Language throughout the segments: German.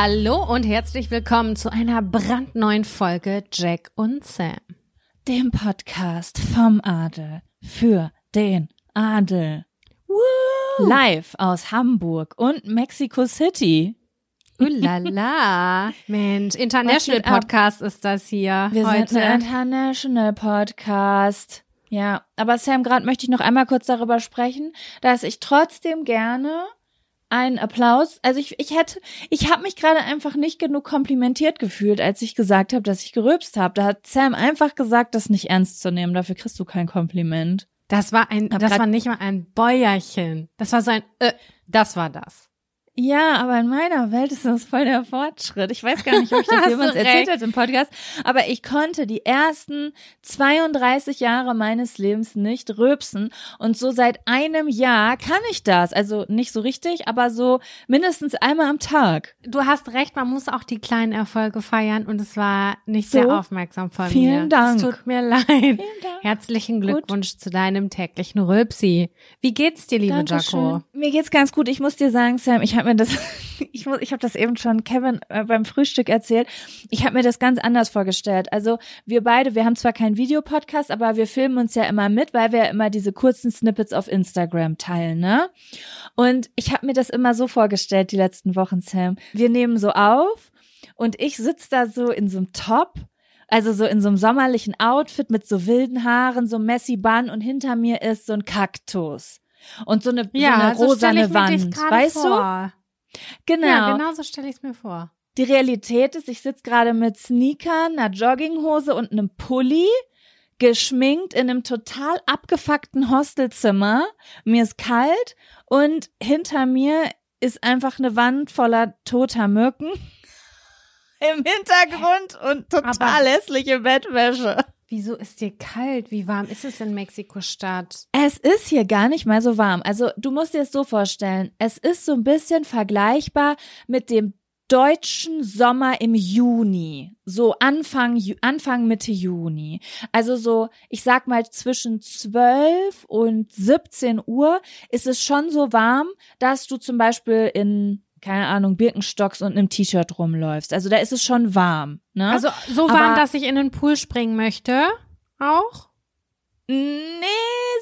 Hallo und herzlich willkommen zu einer brandneuen Folge Jack und Sam. Dem Podcast vom Adel für den Adel. Woo! Live aus Hamburg und Mexico City. Ulala. Mensch, International Podcast ist das hier Wir heute. sind ein International Podcast. Ja, aber Sam, gerade möchte ich noch einmal kurz darüber sprechen, dass ich trotzdem gerne einen Applaus. Also ich, ich hätte, ich habe mich gerade einfach nicht genug komplimentiert gefühlt, als ich gesagt habe, dass ich gerülpst habe. Da hat Sam einfach gesagt, das nicht ernst zu nehmen. Dafür kriegst du kein Kompliment. das war ein, das war nicht mal ein Bäuerchen. Das war so ein, äh, das war das. Ja, aber in meiner Welt ist das voll der Fortschritt. Ich weiß gar nicht, ob ich das jemals erzählt hat im Podcast, aber ich konnte die ersten 32 Jahre meines Lebens nicht rülpsen und so seit einem Jahr kann ich das. Also nicht so richtig, aber so mindestens einmal am Tag. Du hast recht, man muss auch die kleinen Erfolge feiern und es war nicht So, sehr aufmerksam von vielen mir. Dank. Es tut mir leid. Dank. Herzlichen Glückwunsch zu deinem täglichen Rülpsi. Wie geht's dir, liebe Dankeschön. Jaco? Mir geht's ganz gut. Ich muss dir sagen, Sam, ich habe mir das, ich muss, ich habe das eben schon Kevin äh, beim Frühstück erzählt. Ich habe mir das ganz anders vorgestellt. Also wir beide, wir haben zwar keinen Videopodcast, aber wir filmen uns ja immer mit, weil wir ja immer diese kurzen Snippets auf Instagram teilen, ne? Und ich habe mir das immer so vorgestellt die letzten Wochen, Sam. Wir nehmen so auf und ich sitz da so in so einem Top. Also so in so einem sommerlichen Outfit mit so wilden Haaren, so messy Bun und hinter mir ist so ein Kaktus. Und so eine, so eine so stell rosane dich Wand, weißt du? Genau. Ja, genau so stelle ich es mir vor. Die Realität ist, ich sitz gerade mit Sneakern, einer Jogginghose und einem Pulli, geschminkt in einem total abgefuckten Hostelzimmer. Mir ist kalt und hinter mir ist einfach eine Wand voller toter Mücken im Hintergrund und total Aber- hässliche Bettwäsche. Wieso ist dir kalt? Wie warm ist es in Mexiko-Stadt? Es ist hier gar nicht mal so warm. Also du musst dir es so vorstellen. Es ist so ein bisschen vergleichbar mit dem deutschen Sommer im Juni. So Anfang, Anfang Mitte Juni. Also so, ich sag mal zwischen 12 und 17 Uhr ist es schon so warm, dass du zum Beispiel in keine Ahnung, Birkenstocks und einem T-Shirt rumläufst. Also da ist es schon warm. Ne? Also so warm, Aber- dass ich in den Pool springen möchte. Auch? Nee,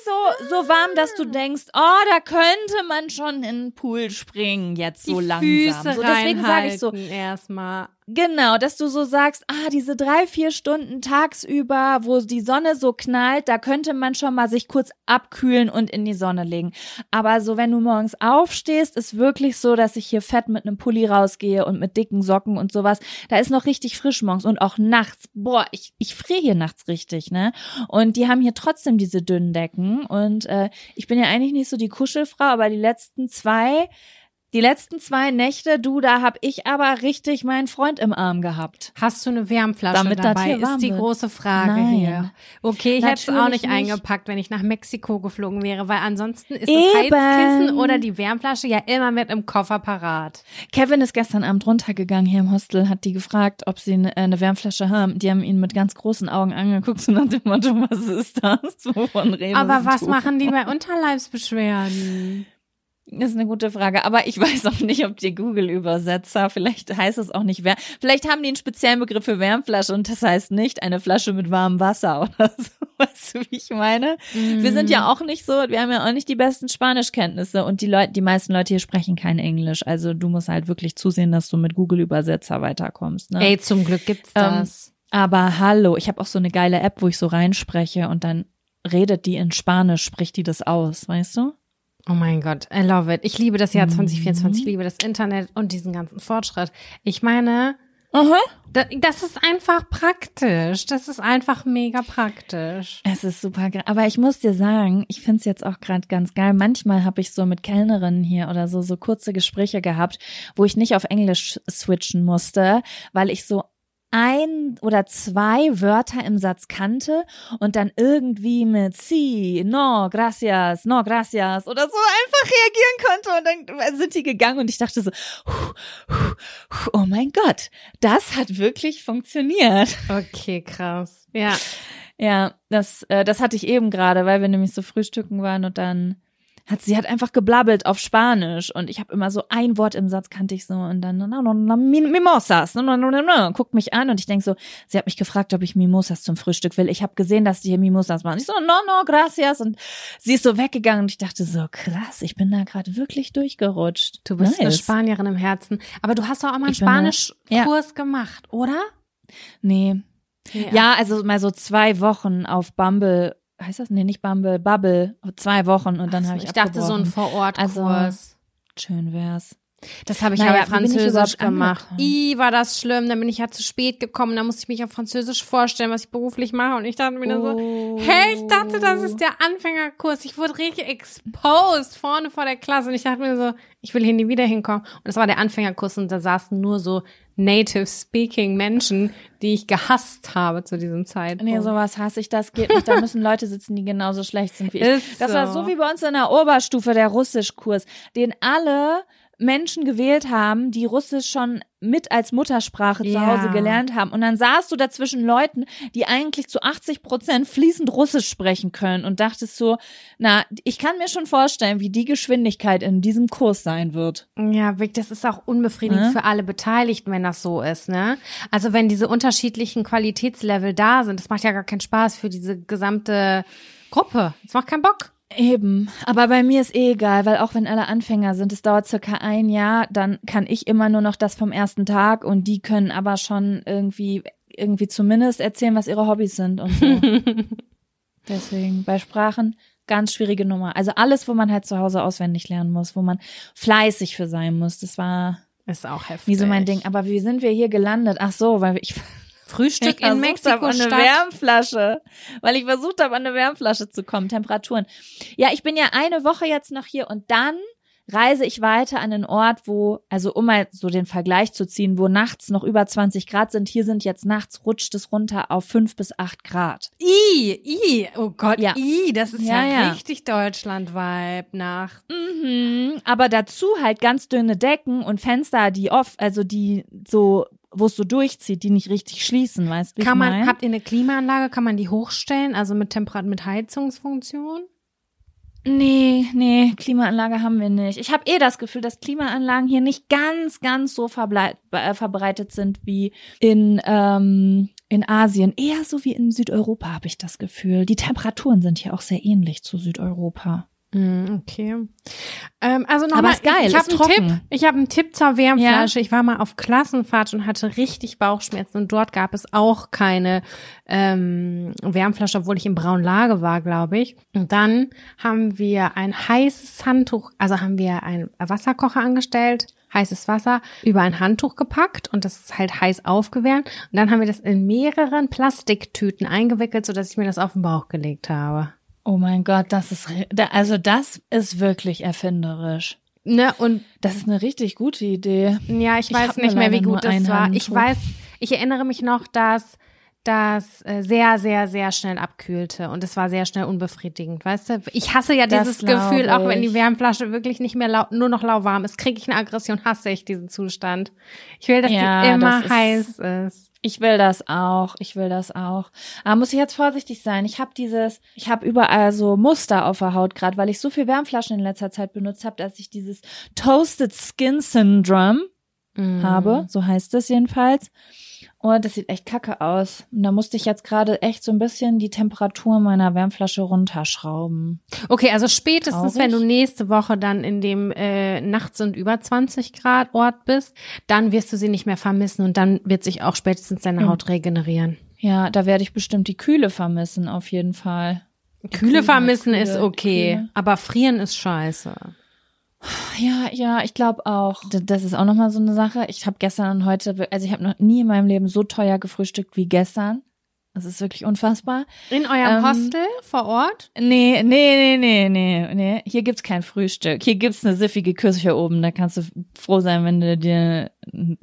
so, so warm, dass du denkst, oh, da könnte man schon in den Pool springen, jetzt so Die langsam. Füße so, deswegen sage ich so, erstmal. Genau, dass du so sagst, ah, diese drei, vier Stunden tagsüber, wo die Sonne so knallt, da könnte man schon mal sich kurz abkühlen und in die Sonne legen. Aber so, wenn du morgens aufstehst, ist wirklich so, dass ich hier fett mit einem Pulli rausgehe und mit dicken Socken und sowas. Da ist noch richtig frisch morgens und auch nachts. Boah, ich, ich friere hier nachts richtig, ne? Und die haben hier trotzdem diese dünnen Decken. Und äh, ich bin ja eigentlich nicht so die Kuschelfrau, aber die letzten zwei die letzten zwei Nächte, du, da hab ich aber richtig meinen Freund im Arm gehabt. Hast du eine Wärmflasche Damit das dabei? warm Ist die wird. große Frage Nein. hier. Okay, ich hätte es auch nicht, nicht. eingepackt, wenn ich nach Mexiko geflogen wäre, weil ansonsten ist Eben. das Heizkissen oder die Wärmflasche ja immer mit im Koffer parat. Kevin ist gestern Abend runtergegangen hier im Hostel, hat die gefragt, ob sie eine, eine Wärmflasche haben. Die haben ihn mit ganz großen Augen angeguckt, so nach dem Motto, was ist das? Wovon redest Aber was du? machen die bei Unterleibsbeschwerden? Das ist eine gute Frage, aber ich weiß auch nicht, ob die Google-Übersetzer, vielleicht heißt es auch nicht, Wär vielleicht haben die einen speziellen Begriff für Wärmflasche und das heißt nicht eine Flasche mit warmem Wasser oder so. Weißt du, wie ich meine? Wir sind ja auch nicht so, wir haben ja auch nicht die besten Spanischkenntnisse und die Leute, die meisten Leute hier sprechen kein Englisch. Also du musst halt wirklich zusehen, dass du mit Google-Übersetzer weiterkommst. Ne? Ey, zum Glück gibt's Ähm, das. Aber hallo, ich habe auch so eine geile App, wo ich so reinspreche und dann redet die in Spanisch, spricht die das aus, weißt du? Oh mein Gott, I love it. Ich liebe das Jahr Mhm. 2024, ich liebe das Internet und diesen ganzen Fortschritt. Ich meine, Aha. da- das ist einfach praktisch. Das ist einfach mega praktisch. Es ist super geil. Aber ich muss dir sagen, ich find's jetzt auch gerade ganz geil. Manchmal habe ich so mit Kellnerinnen hier oder so, so kurze Gespräche gehabt, wo ich nicht auf Englisch switchen musste, weil ich so ein oder zwei Wörter im Satz kannte und dann irgendwie mit si, no, gracias, no, gracias oder so einfach reagieren konnte und dann sind die gegangen und ich dachte so, oh mein Gott, das hat wirklich funktioniert. Okay, krass. Ja. Ja, das, äh, das hatte ich eben gerade, weil wir nämlich so frühstücken waren und dann hat sie hat einfach geblabbelt auf Spanisch und ich habe immer so ein Wort im Satz kannte ich so und dann no, no, mi- Mimosas, no, no, no, no, guckt mich an und ich denk so, sie hat mich gefragt, ob ich Mimosas zum Frühstück will. Ich habe gesehen, dass die hier Mimosas machen. Ich so, no, no, gracias und sie ist so weggegangen und ich dachte so, krass, ich bin da gerade wirklich durchgerutscht. Du bist eine Nice. Spanierin im Herzen. Aber du hast doch auch mal einen eine- Spanischkurs gemacht, oder? Nee, Ja, also mal so zwei Wochen auf Bumble, heißt das? Nee, nicht Bumble, Bubble, zwei Wochen und dann so, habe ich ich dachte so ein. Vorortkurs. Also, Schön wär's. Das habe ich Naja, ich Französisch gemacht. I, war das schlimm. Dann bin ich ja zu spät gekommen. Dann musste ich mich auf Französisch vorstellen, was ich beruflich mache. Und ich dachte mir dann so, Oh. hey, ich dachte, das ist der Anfängerkurs. Ich wurde richtig exposed vorne vor der Klasse. Und ich dachte mir so, ich will hier nie wieder hinkommen. Und das war der Anfängerkurs und da saßen nur so native speaking Menschen, die ich gehasst habe zu diesem Zeitpunkt. Nee, sowas hasse ich, das geht nicht. Da müssen Leute sitzen, die genauso schlecht sind wie ich. Ist das war so. so wie bei uns in der Oberstufe, der Russischkurs, den alle Menschen gewählt haben, die Russisch schon mit als Muttersprache zu Ja. Hause gelernt haben. Und dann saßt du dazwischen Leuten, die eigentlich zu 80 Prozent fließend Russisch sprechen können und dachtest so, na, ich kann mir schon vorstellen, wie die Geschwindigkeit in diesem Kurs sein wird. Ja, Vic, das ist auch unbefriedigend Ne? für alle Beteiligten, wenn das so ist, ne? Also wenn diese unterschiedlichen Qualitätslevel da sind, das macht ja gar keinen Spaß für diese gesamte Gruppe. Das macht keinen Bock. Eben, aber bei mir ist eh egal, weil auch wenn alle Anfänger sind, es dauert circa ein Jahr, dann kann ich immer nur noch das vom ersten Tag und die können aber schon irgendwie irgendwie zumindest erzählen, was ihre Hobbys sind und so. Deswegen bei Sprachen ganz schwierige Nummer. Also alles, wo man halt zu Hause auswendig lernen muss, wo man fleißig für sein muss. Das war Ist auch heftig. nie so mein Ding. Aber wie sind wir hier gelandet? Ach so, weil ich Frühstück in habe, an eine Wärmflasche, weil ich versucht habe, an eine Wärmflasche zu kommen, Temperaturen. Ja, ich bin ja eine Woche jetzt noch hier und dann reise ich weiter an den Ort, wo, also um mal so den Vergleich zu ziehen, wo nachts noch über 20 Grad sind. Hier sind jetzt nachts rutscht es runter auf 5 bis 8 Grad. I, I, oh Gott, Ja. I, das ist ja, Ja, ja. richtig Deutschland-Vibe nach. Mhm, aber dazu halt ganz dünne Decken und Fenster, die off, also die so, wo es so durchzieht, die nicht richtig schließen, weißt du? Kann man, mein? habt ihr eine Klimaanlage, kann man die hochstellen, also mit Temperat, mit Heizungsfunktion? Nee, nee, Klimaanlage haben wir nicht. Ich habe eh das Gefühl, dass Klimaanlagen hier nicht ganz, ganz so äh, verbreitet sind wie in, ähm, in Asien. Eher so wie in Südeuropa habe ich das Gefühl. Die Temperaturen sind hier auch sehr ähnlich zu Südeuropa. Mm, Okay. Ähm, also nochmal, ich, ich habe einen Tipp. trocken. Ich habe einen Tipp zur Wärmflasche. Ich war mal auf Klassenfahrt und hatte richtig Bauchschmerzen und dort gab es auch keine ähm, Wärmflasche, obwohl ich in Braunlage war, glaube ich. Und dann haben wir ein heißes Handtuch, also haben wir einen Wasserkocher angestellt, heißes Wasser über ein Handtuch gepackt und das ist halt heiß aufgewärmt. Und dann haben wir das in mehreren Plastiktüten eingewickelt, sodass ich mir das auf den Bauch gelegt habe. Oh mein Gott, das ist, also das ist wirklich erfinderisch. Ne, und Das ist eine richtig gute Idee. Ja, ich Ich weiß hab nicht mehr, wie gut das war. Ich Handtuch. weiß, ich erinnere mich noch, dass das äh, sehr, sehr, sehr schnell abkühlte und es war sehr schnell unbefriedigend, weißt du? Ich hasse ja dieses Gefühl, auch wenn die ich. Wärmflasche wirklich nicht mehr lau nur noch lauwarm ist, kriege ich eine Aggression, hasse ich diesen Zustand. Ich will, dass Ja, die immer das ist- heiß ist. Ich will das auch. Ich will das auch. Aber muss ich jetzt vorsichtig sein. Ich habe dieses, ich habe überall so Muster auf der Haut, gerade weil ich so viel Wärmflaschen in letzter Zeit benutzt habe, dass ich dieses Toasted Skin Syndrome Mhm. habe. So heißt es jedenfalls. Und das sieht echt kacke aus. Und da musste ich jetzt gerade echt so ein bisschen die Temperatur meiner Wärmflasche runterschrauben. Okay, also spätestens, Traurig. wenn du nächste Woche dann in dem äh, nachts und über 20 Grad Ort bist, dann wirst du sie nicht mehr vermissen und dann wird sich auch spätestens deine Mhm. Haut regenerieren. Ja, da werde ich bestimmt die Kühle vermissen, auf jeden Fall. Kühle vermissen Kühle, ist okay, Kühle. aber frieren ist scheiße. Ja, ja, ich glaube auch. Das ist auch nochmal so eine Sache. Ich habe gestern und heute, also ich habe noch nie in meinem Leben so teuer gefrühstückt wie gestern. Das ist wirklich unfassbar. In eurem Ähm, Hostel vor Ort? Nee, nee, nee, nee, nee, nee. Hier gibt's kein Frühstück. Hier gibt's eine siffige Küche oben. Da kannst du froh sein, wenn du dir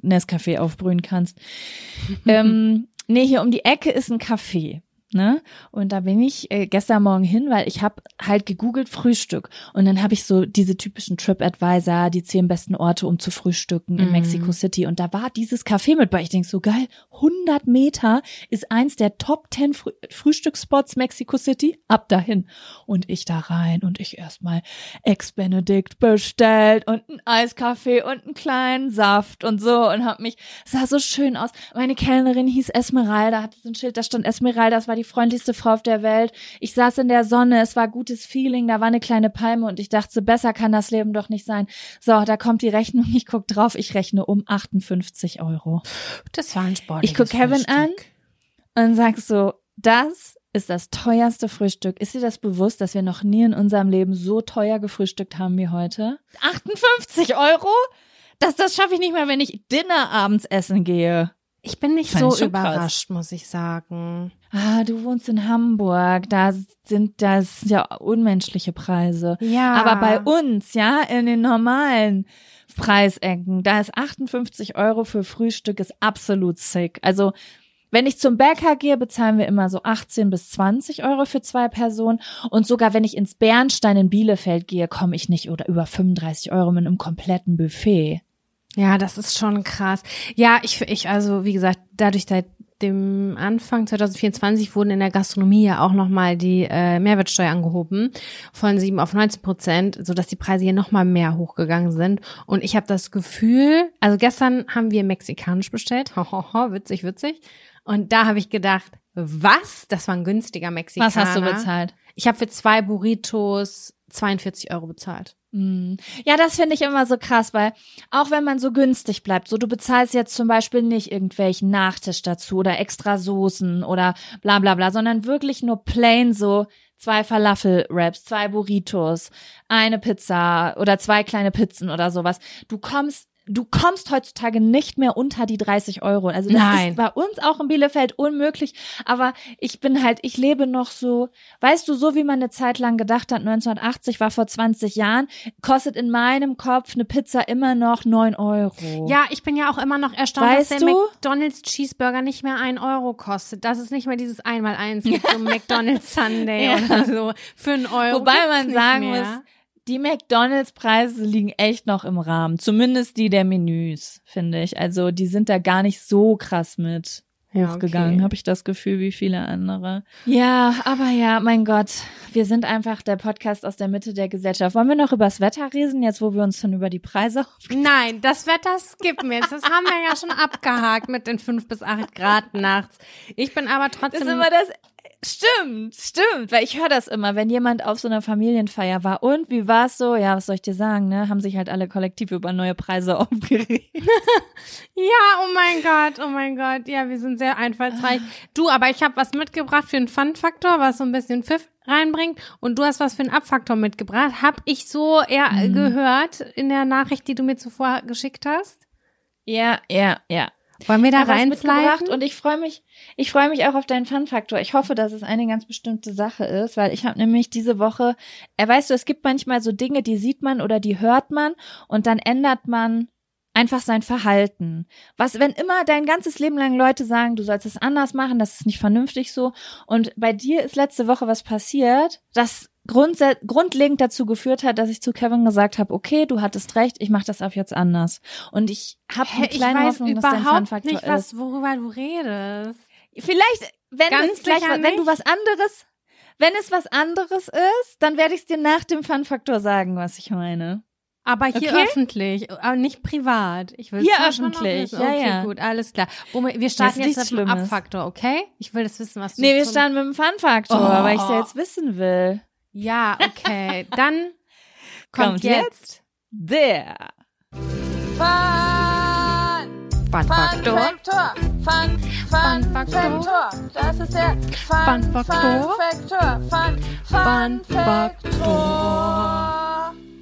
Nescafé aufbrühen kannst. ähm, nee, hier um die Ecke ist ein Café. Ne? Und da bin ich äh, gestern Morgen hin, weil ich habe halt gegoogelt Frühstück. Und dann habe ich so diese typischen TripAdvisor, die zehn besten Orte, um zu frühstücken in Mhm. Mexico City. Und da war dieses Café mit bei. Ich denk so, geil, 100 Meter ist eins der Top 10 Frü Frühstücksspots Mexico City. Ab dahin. Und ich da rein und ich erstmal Ex-Benedict bestellt und ein Eiskaffee und einen kleinen Saft und so und hab mich, sah so schön aus. Meine Kellnerin hieß Esmeralda, hatte so ein Schild, da stand Esmeralda, das war die freundlichste Frau auf der Welt. Ich saß in der Sonne, es war gutes Feeling, da war eine kleine Palme und ich dachte, so, besser kann das Leben doch nicht sein. So, da kommt die Rechnung, ich guck drauf, ich rechne um 58 Euro. Das war ein sportliches Ich guck Kevin Frühstück. an und sag so, das ist das teuerste Frühstück. Ist dir das bewusst, dass wir noch nie in unserem Leben so teuer gefrühstückt haben wie heute? 58 Euro? Das, das schaffe ich nicht mehr, wenn ich Dinner abends essen gehe. Ich bin nicht Fand so schon krass. überrascht, muss ich sagen. Ah, du wohnst in Hamburg. Da sind das ja unmenschliche Preise. Ja. Aber bei uns, ja, in den normalen Preisecken, da ist 58 Euro für Frühstück ist absolut sick. Also, wenn ich zum Bäcker gehe, bezahlen wir immer so 18 bis 20 Euro für zwei Personen. Und sogar wenn ich ins Bernstein in Bielefeld gehe, komme ich nicht oder über 35 Euro mit einem kompletten Buffet. Ja, das ist schon krass. Ja, ich, ich, also wie gesagt, dadurch seit dem Anfang 2024 wurden in der Gastronomie ja auch nochmal die äh, Mehrwertsteuer angehoben von 7 auf 19 Prozent, sodass die Preise hier nochmal mehr hochgegangen sind. Und ich habe das Gefühl, also gestern haben wir mexikanisch bestellt, hohoho, witzig, witzig. Und da habe ich gedacht, was? Das war ein günstiger Mexikaner. Was hast du bezahlt? Ich habe für zwei Burritos 42 Euro bezahlt. Mm. Ja, das finde ich immer so krass, weil auch wenn man so günstig bleibt, so du bezahlst jetzt zum Beispiel nicht irgendwelchen Nachtisch dazu oder extra Soßen oder bla bla bla, sondern wirklich nur plain so zwei Falafel-Wraps, zwei Burritos, eine Pizza oder zwei kleine Pizzen oder sowas. Du kommst Du kommst heutzutage nicht mehr unter die 30 Euro. Also das Nein. ist bei uns auch in Bielefeld unmöglich. Aber ich bin halt, ich lebe noch so, weißt du, so wie man eine Zeit lang gedacht hat, 1980 war vor 20 Jahren, kostet in meinem Kopf eine Pizza immer noch 9 Euro. Ja, ich bin ja auch immer noch erstaunt, Weißt dass der du? McDonald's Cheeseburger nicht mehr ein Euro kostet. Dass es nicht mehr dieses Einmal-Eins gibt, so McDonald's Sunday Ja. oder so für einen Euro. Wobei man sagen muss, die McDonalds-Preise liegen echt noch im Rahmen. Zumindest die der Menüs, finde ich. Also die sind da gar nicht so krass mit Ja, hochgegangen, okay. habe ich das Gefühl, wie viele andere. Ja, aber ja, mein Gott, wir sind einfach der Podcast aus der Mitte der Gesellschaft. Wollen wir noch übers Wetter reden, jetzt wo wir uns schon über die Preise Nein, das Wetter skippen wir jetzt. Das haben wir ja schon abgehakt mit den fünf bis acht Grad nachts. Ich bin aber Das trotzdem. ist immer das, Stimmt, stimmt, weil ich höre das immer, wenn jemand auf so einer Familienfeier war. Und wie war es so? Ja, was soll ich dir sagen, ne? Haben sich halt alle kollektiv über neue Preise aufgeregt. ja, oh mein Gott, oh mein Gott. Ja, wir sind sehr einfallsreich. Du, aber ich habe was mitgebracht für einen Fun-Faktor, was so ein bisschen Pfiff reinbringt. Und du hast was für einen Abfaktor mitgebracht. Hab ich so eher mhm. gehört in der Nachricht, die du mir zuvor geschickt hast? Ja, ja, ja. Wollen wir da reinsliden? Und ich freue mich, ich freue mich auch auf deinen Fun-Faktor. Ich hoffe, dass es eine ganz bestimmte Sache ist, weil ich habe nämlich diese Woche, äh, weißt du, es gibt manchmal so Dinge, die sieht man oder die hört man und dann ändert man einfach sein Verhalten. Was, wenn immer dein ganzes Leben lang Leute sagen, du sollst es anders machen, das ist nicht vernünftig so. Und bei dir ist letzte Woche was passiert, das grundlegend dazu geführt hat, dass ich zu Kevin gesagt habe, okay, du hattest recht, ich mache das ab jetzt anders. Und ich habe eine kleine ich weiß Hoffnung, dass dein Fun-Faktor nicht, was, worüber du redest. Vielleicht, wenn, Ganz gleich, wenn du was anderes, wenn es was anderes ist, dann werde ich es dir nach dem Fun-Faktor sagen, was ich meine. Aber hier okay? öffentlich, aber nicht privat. Ich will hier öffentlich. Ja, okay, ja. gut, alles klar. Wir starten jetzt mit dem Abfaktor, okay? Ich will das wissen, was du Nee, wir starten mit dem Fun-Faktor, oh. weil ich es ja jetzt wissen will. Ja, okay. Dann kommt, kommt jetzt, der Fun, Fun Faktor. Fun, Fun, Fun Faktor. Das ist der Fun, Fun Faktor. Fun, Fun, Fun Faktor.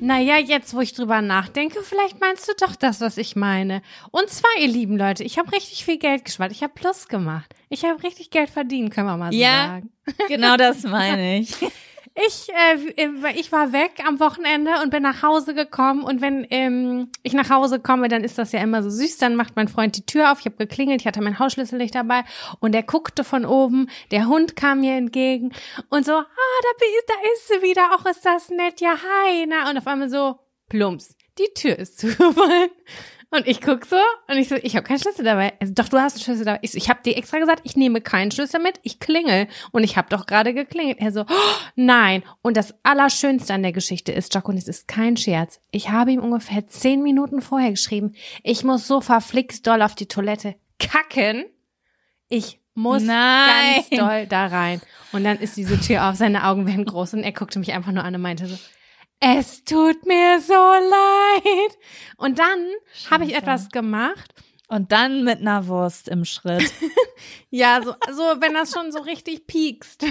Naja, jetzt, wo ich drüber nachdenke, vielleicht meinst du doch das, was ich meine. Und zwar, ihr lieben Leute, ich habe richtig viel Geld gespart. Ich habe Plus gemacht. Ich habe richtig Geld verdient, können wir mal so ja, sagen. Genau das meine ich. Ich, äh, ich war weg am Wochenende und bin nach Hause gekommen. Und wenn ähm, ich nach Hause komme, dann ist das ja immer so süß. Dann macht mein Freund die Tür auf. Ich habe geklingelt, ich hatte mein Hausschlüssel nicht dabei. Und er guckte von oben. Der Hund kam mir entgegen und so, ah, da, da ist sie wieder. Ach, ist das nett. Ja, hi. Na. Und auf einmal so, plumps. Die Tür ist zugefallen. Und ich guck so und ich so, ich habe keinen Schlüssel dabei. Also, doch, du hast einen Schlüssel dabei. Ich, so, ich habe dir extra gesagt, ich nehme keinen Schlüssel mit, ich klingel. Und ich habe doch gerade geklingelt. Er so, oh, nein. Und das Allerschönste an der Geschichte ist, Jack, und es ist kein Scherz. Ich habe ihm ungefähr zehn Minuten vorher geschrieben, ich muss so verflixt doll auf die Toilette kacken. Ich muss nein. ganz doll da rein. Und dann ist diese Tür auf, seine Augen werden groß und er guckte mich einfach nur an und meinte so, es tut mir so leid. Und dann habe ich etwas gemacht. Und dann mit einer Wurst im Schritt. ja, so, so, wenn das schon so richtig piekst.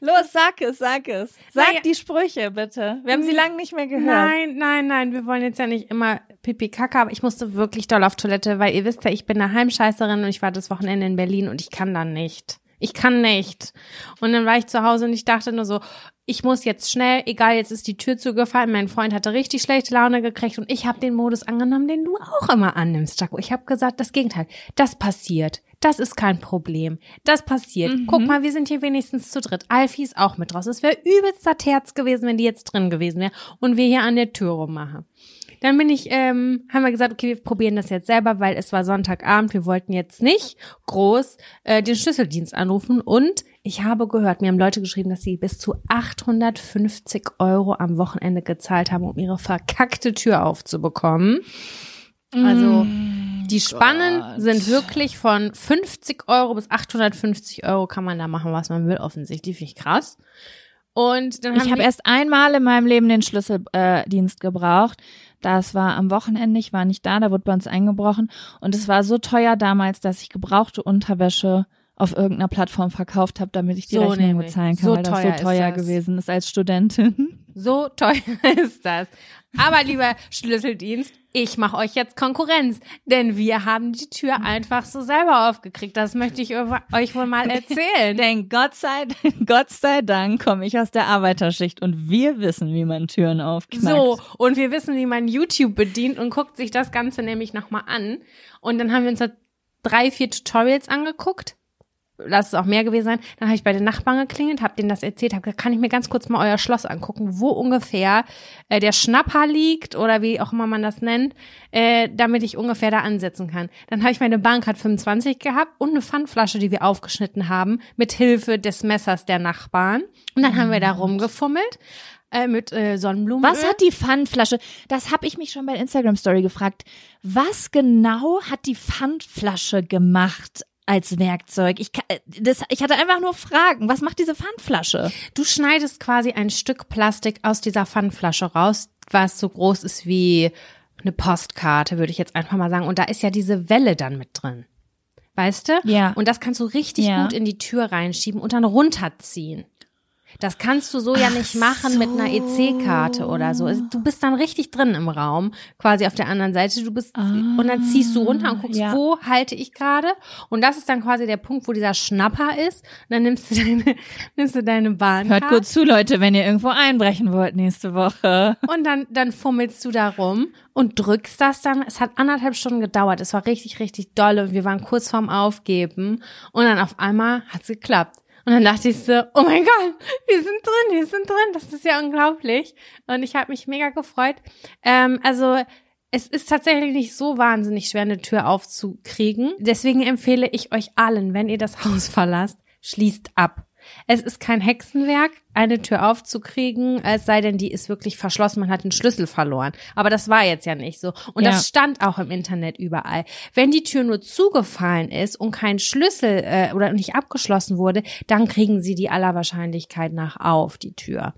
Los, sag es, sag es. Sag naja. die Sprüche, bitte. Wir haben sie lange nicht mehr gehört. Nein, nein, nein, wir wollen jetzt ja nicht immer Pipi Kaka, aber ich musste wirklich doll auf Toilette, weil ihr wisst ja, ich bin eine Heimscheißerin und ich war das Wochenende in Berlin und ich kann dann nicht. Ich kann nicht. Und dann war ich zu Hause und ich dachte nur so, ich muss jetzt schnell, egal, jetzt ist die Tür zugefallen. Mein Freund hatte richtig schlechte Laune gekriegt und ich habe den Modus angenommen, den du auch immer annimmst, Jaco. Ich habe gesagt, das Gegenteil. Das passiert. Das ist kein Problem. Das passiert. Mhm. Guck mal, wir sind hier wenigstens zu dritt. Alfie ist auch mit draus. Es wäre übelster Terz gewesen, wenn die jetzt drin gewesen wäre und wir hier an der Tür rummachen. Dann bin ich, ähm, haben wir gesagt, okay, wir probieren das jetzt selber, weil es war Sonntagabend. Wir wollten jetzt nicht groß äh, den Schlüsseldienst anrufen. Und ich habe gehört, mir haben Leute geschrieben, dass sie bis zu 850 Euro am Wochenende gezahlt haben, um ihre verkackte Tür aufzubekommen. Also mm, die Spannen Gott. sind wirklich von 50 Euro bis 850 Euro kann man da machen, was man will, offensichtlich. Finde ich krass. Und dann haben ich habe erst einmal in meinem Leben den Schlüsseldienst äh, gebraucht. Das war am Wochenende, ich war nicht da, da wurde bei uns eingebrochen. Und es war so teuer damals, dass ich gebrauchte Unterwäsche auf irgendeiner Plattform verkauft habe, damit ich die so Rechnung nämlich. bezahlen kann, so weil das so teuer ist das. gewesen ist als Studentin. So teuer ist das. Aber lieber Schlüsseldienst, ich mache euch jetzt Konkurrenz, denn wir haben die Tür einfach so selber aufgekriegt. Das möchte ich euch wohl mal erzählen. denn Gott sei, Gott sei Dank komme ich aus der Arbeiterschicht und wir wissen, wie man Türen aufknackt. So, und wir wissen, wie man YouTube bedient und guckt sich das Ganze nämlich nochmal an. Und dann haben wir uns da drei, vier Tutorials angeguckt lass es auch mehr gewesen sein. Dann habe ich bei den Nachbarn geklingelt, habe denen das erzählt, habe kann ich mir ganz kurz mal euer Schloss angucken, wo ungefähr äh, der Schnapper liegt oder wie auch immer man das nennt, äh, damit ich ungefähr da ansetzen kann. Dann habe ich meine Bank hat 25 gehabt und eine Pfandflasche, die wir aufgeschnitten haben, mit Hilfe des Messers der Nachbarn. Und dann haben wir da rumgefummelt. Äh, mit äh, Sonnenblumen. Was hat die Pfandflasche? Das habe ich mich schon bei Instagram Story gefragt. Was genau hat die Pfandflasche gemacht? Als Werkzeug? Ich, das, ich hatte einfach nur Fragen. Was macht diese Pfandflasche? Du schneidest quasi ein Stück Plastik aus dieser Pfandflasche raus, was so groß ist wie eine Postkarte, würde ich jetzt einfach mal sagen. Und da ist ja diese Welle dann mit drin. Weißt du? Ja. Und das kannst du richtig Ja. gut in die Tür reinschieben und dann runterziehen. Das kannst du so ja nicht machen mit einer EC-Karte oder so. Also du bist dann richtig drin im Raum, quasi auf der anderen Seite. Du bist und dann ziehst du runter und guckst, ja. wo halte ich gerade? Und das ist dann quasi der Punkt, wo dieser Schnapper ist. Und dann nimmst du deine, nimmst du deine Bahn. Hört gut zu, Leute, wenn ihr irgendwo einbrechen wollt nächste Woche. Und dann, dann fummelst du da rum und drückst das dann. Es hat anderthalb Stunden gedauert. Es war richtig, richtig doll und wir waren kurz vorm Aufgeben. Und dann auf einmal hat's geklappt. Und dann dachte ich so, oh mein Gott, wir sind drin, wir sind drin. Das ist ja unglaublich. Und ich habe mich mega gefreut. Ähm, also es ist tatsächlich nicht so wahnsinnig schwer, eine Tür aufzukriegen. Deswegen empfehle ich euch allen, wenn ihr das Haus verlasst, schließt ab. Es ist kein Hexenwerk, eine Tür aufzukriegen, es sei denn, die ist wirklich verschlossen, man hat den Schlüssel verloren. Aber das war jetzt ja nicht so. Und Ja. das stand auch im Internet überall. Wenn die Tür nur zugefallen ist und kein Schlüssel äh, oder nicht abgeschlossen wurde, dann kriegen sie die aller Wahrscheinlichkeit nach auf, die Tür.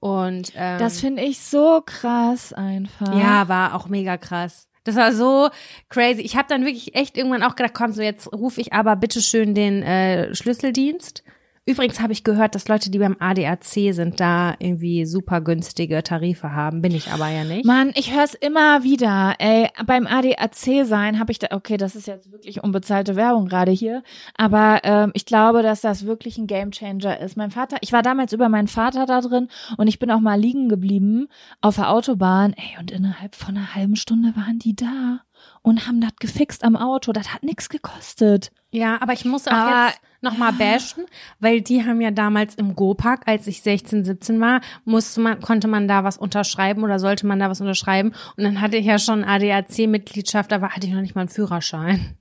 Und ähm, Das finde ich so krass einfach. ja, war auch mega krass. Das war so crazy. Ich habe dann wirklich echt irgendwann auch gedacht, komm, so jetzt rufe ich aber bitteschön den äh, Schlüsseldienst. Übrigens habe ich gehört, dass Leute, die beim ADAC sind, da irgendwie super günstige Tarife haben. Bin ich aber ja nicht. Mann, ich höre es immer wieder. Ey, beim ADAC sein habe ich da, okay, das ist jetzt wirklich unbezahlte Werbung gerade hier, aber ähm, ich glaube, dass das wirklich ein Gamechanger ist. Mein Vater, ich war damals über meinen Vater da drin und ich bin auch mal liegen geblieben auf der Autobahn. Ey, und innerhalb von einer halben Stunde waren die da und haben das gefixt am Auto. Das hat nichts gekostet. Ja, aber ich muss auch Aber- jetzt nochmal bashen, weil die haben ja damals im Go-Park, als ich 16, 17 war, musste man, konnte man da was unterschreiben oder sollte man da was unterschreiben. Und dann hatte ich ja schon ADAC-Mitgliedschaft, aber hatte ich noch nicht mal einen Führerschein.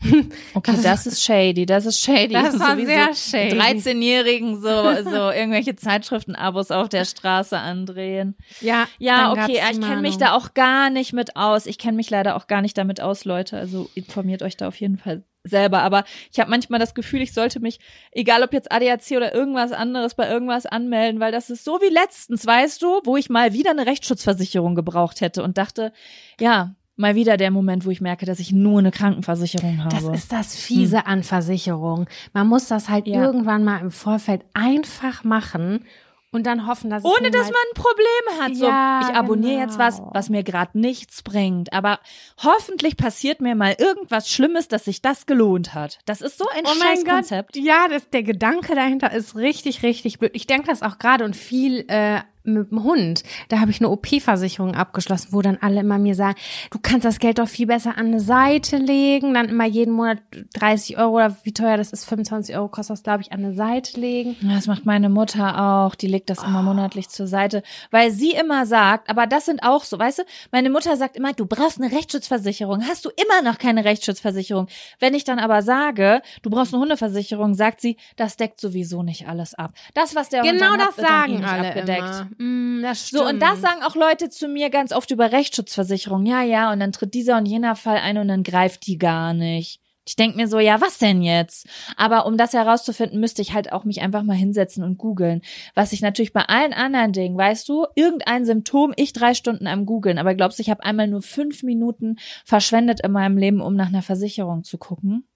Okay, das, ist shady, das ist shady. Das war wie sehr shady. 13-Jährigen so, so irgendwelche Zeitschriften-Abos auf der Straße andrehen. Ja, Ja, okay, ich kenne mich da auch gar nicht mit aus. Ich kenne mich leider auch gar nicht damit aus, Leute. Also informiert euch da auf jeden Fall selber. Aber ich habe manchmal das Gefühl, ich sollte mich, egal ob jetzt ADAC oder irgendwas anderes, bei irgendwas anmelden, weil das ist so wie letztens, weißt du, wo ich mal wieder eine Rechtsschutzversicherung gebraucht hätte und dachte, ja, mal wieder der Moment, wo ich merke, dass ich nur eine Krankenversicherung habe. Das ist das Fiese an Versicherung. Man muss das halt Ja. irgendwann mal im Vorfeld einfach machen und dann hoffen, dass es Ohne dass niemals- man ein Problem hat. So, Ja, ich abonniere genau. jetzt was, was mir gerade nichts bringt. Aber hoffentlich passiert mir mal irgendwas Schlimmes, dass sich das gelohnt hat. Das ist so ein Oh scheiß. Konzept. Ja, das, der Gedanke dahinter ist richtig, richtig blöd. Ich denke das auch gerade und viel äh, mit dem Hund. Da habe ich eine OP-Versicherung abgeschlossen, wo dann alle immer mir sagen, du kannst das Geld doch viel besser an eine Seite legen, dann immer jeden Monat 30 Euro oder wie teuer das ist, 25 Euro kostet das, glaube ich, an eine Seite legen. Das macht meine Mutter auch. Die legt das immer monatlich zur Seite, weil sie immer sagt, aber das sind auch so, weißt du, meine Mutter sagt immer, du brauchst eine Rechtsschutzversicherung. Hast du immer noch keine Rechtsschutzversicherung? Wenn ich dann aber sage, du brauchst eine Hundeversicherung, sagt sie, das deckt sowieso nicht alles ab. Das, was der Hund Genau dann hat, das dann eh sagen alle abgedeckt. immer. Mm, das stimmt. So, und das sagen auch Leute zu mir ganz oft über Rechtsschutzversicherung. Ja, ja, und dann tritt dieser und jener Fall ein und dann greift die gar nicht. Ich denk mir so, ja, was denn jetzt? Aber um das herauszufinden, müsste ich halt auch mich einfach mal hinsetzen und googeln. Was ich natürlich bei allen anderen Dingen, weißt du, irgendein Symptom, ich drei Stunden am googeln, aber glaubst du, ich habe einmal nur fünf Minuten verschwendet in meinem Leben, um nach einer Versicherung zu gucken?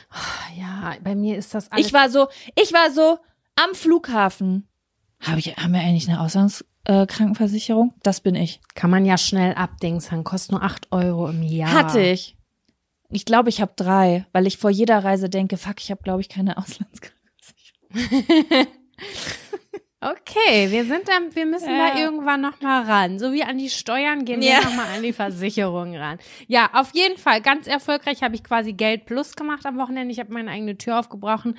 ja, bei mir ist das alles. Ich war so, ich war so am Flughafen. Habe ich, haben wir eigentlich eine Auslandskrankenversicherung? Das bin ich. kann man ja schnell abdingsen, kostet nur 8 Euro im Jahr. Hatte ich. Ich glaube, ich habe drei, weil ich vor jeder Reise denke, fuck, ich habe, glaube ich, keine Auslandskrankenversicherung. Okay, wir sind dann, wir müssen Ja. da irgendwann noch mal ran. So wie an die Steuern gehen Ja. wir noch mal an die Versicherung ran. Ja, auf jeden Fall ganz erfolgreich habe ich quasi Geld plus gemacht am Wochenende. Ich habe meine eigene Tür aufgebrochen.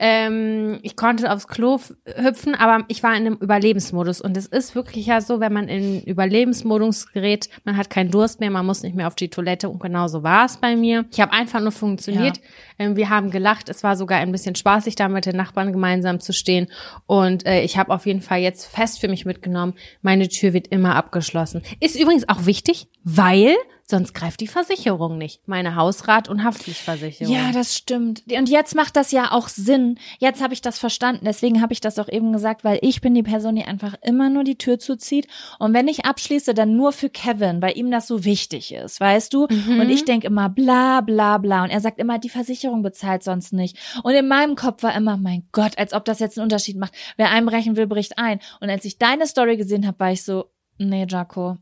Ähm, ich konnte aufs Klo hüpfen, aber ich war in einem Überlebensmodus und es ist wirklich ja so, wenn man in Überlebensmodus gerät, man hat keinen Durst mehr, man muss nicht mehr auf die Toilette und genau so war es bei mir. Ich habe einfach nur funktioniert. Ähm, wir haben gelacht. Es war sogar ein bisschen spaßig, da mit den Nachbarn gemeinsam zu stehen und äh, ich habe auf jeden Fall jetzt fest für mich mitgenommen, meine Tür wird immer abgeschlossen. Ist übrigens auch wichtig, Weil sonst greift die Versicherung nicht. Meine Hausrat- und Haftpflichtversicherung. Ja, das stimmt. Und jetzt macht das ja auch Sinn. Jetzt habe ich das verstanden. Deswegen habe ich das auch eben gesagt, weil ich bin die Person, die einfach immer nur die Tür zuzieht. Und wenn ich abschließe, dann nur für Kevin, weil ihm das so wichtig ist, weißt du? Mhm. Und ich denk immer bla bla bla. Und er sagt immer, die Versicherung bezahlt sonst nicht. Und in meinem Kopf war immer, mein Gott, als ob das jetzt einen Unterschied macht. Wer einbrechen will, bricht ein. Und als ich deine Story gesehen habe, war ich so, nee, Jaco.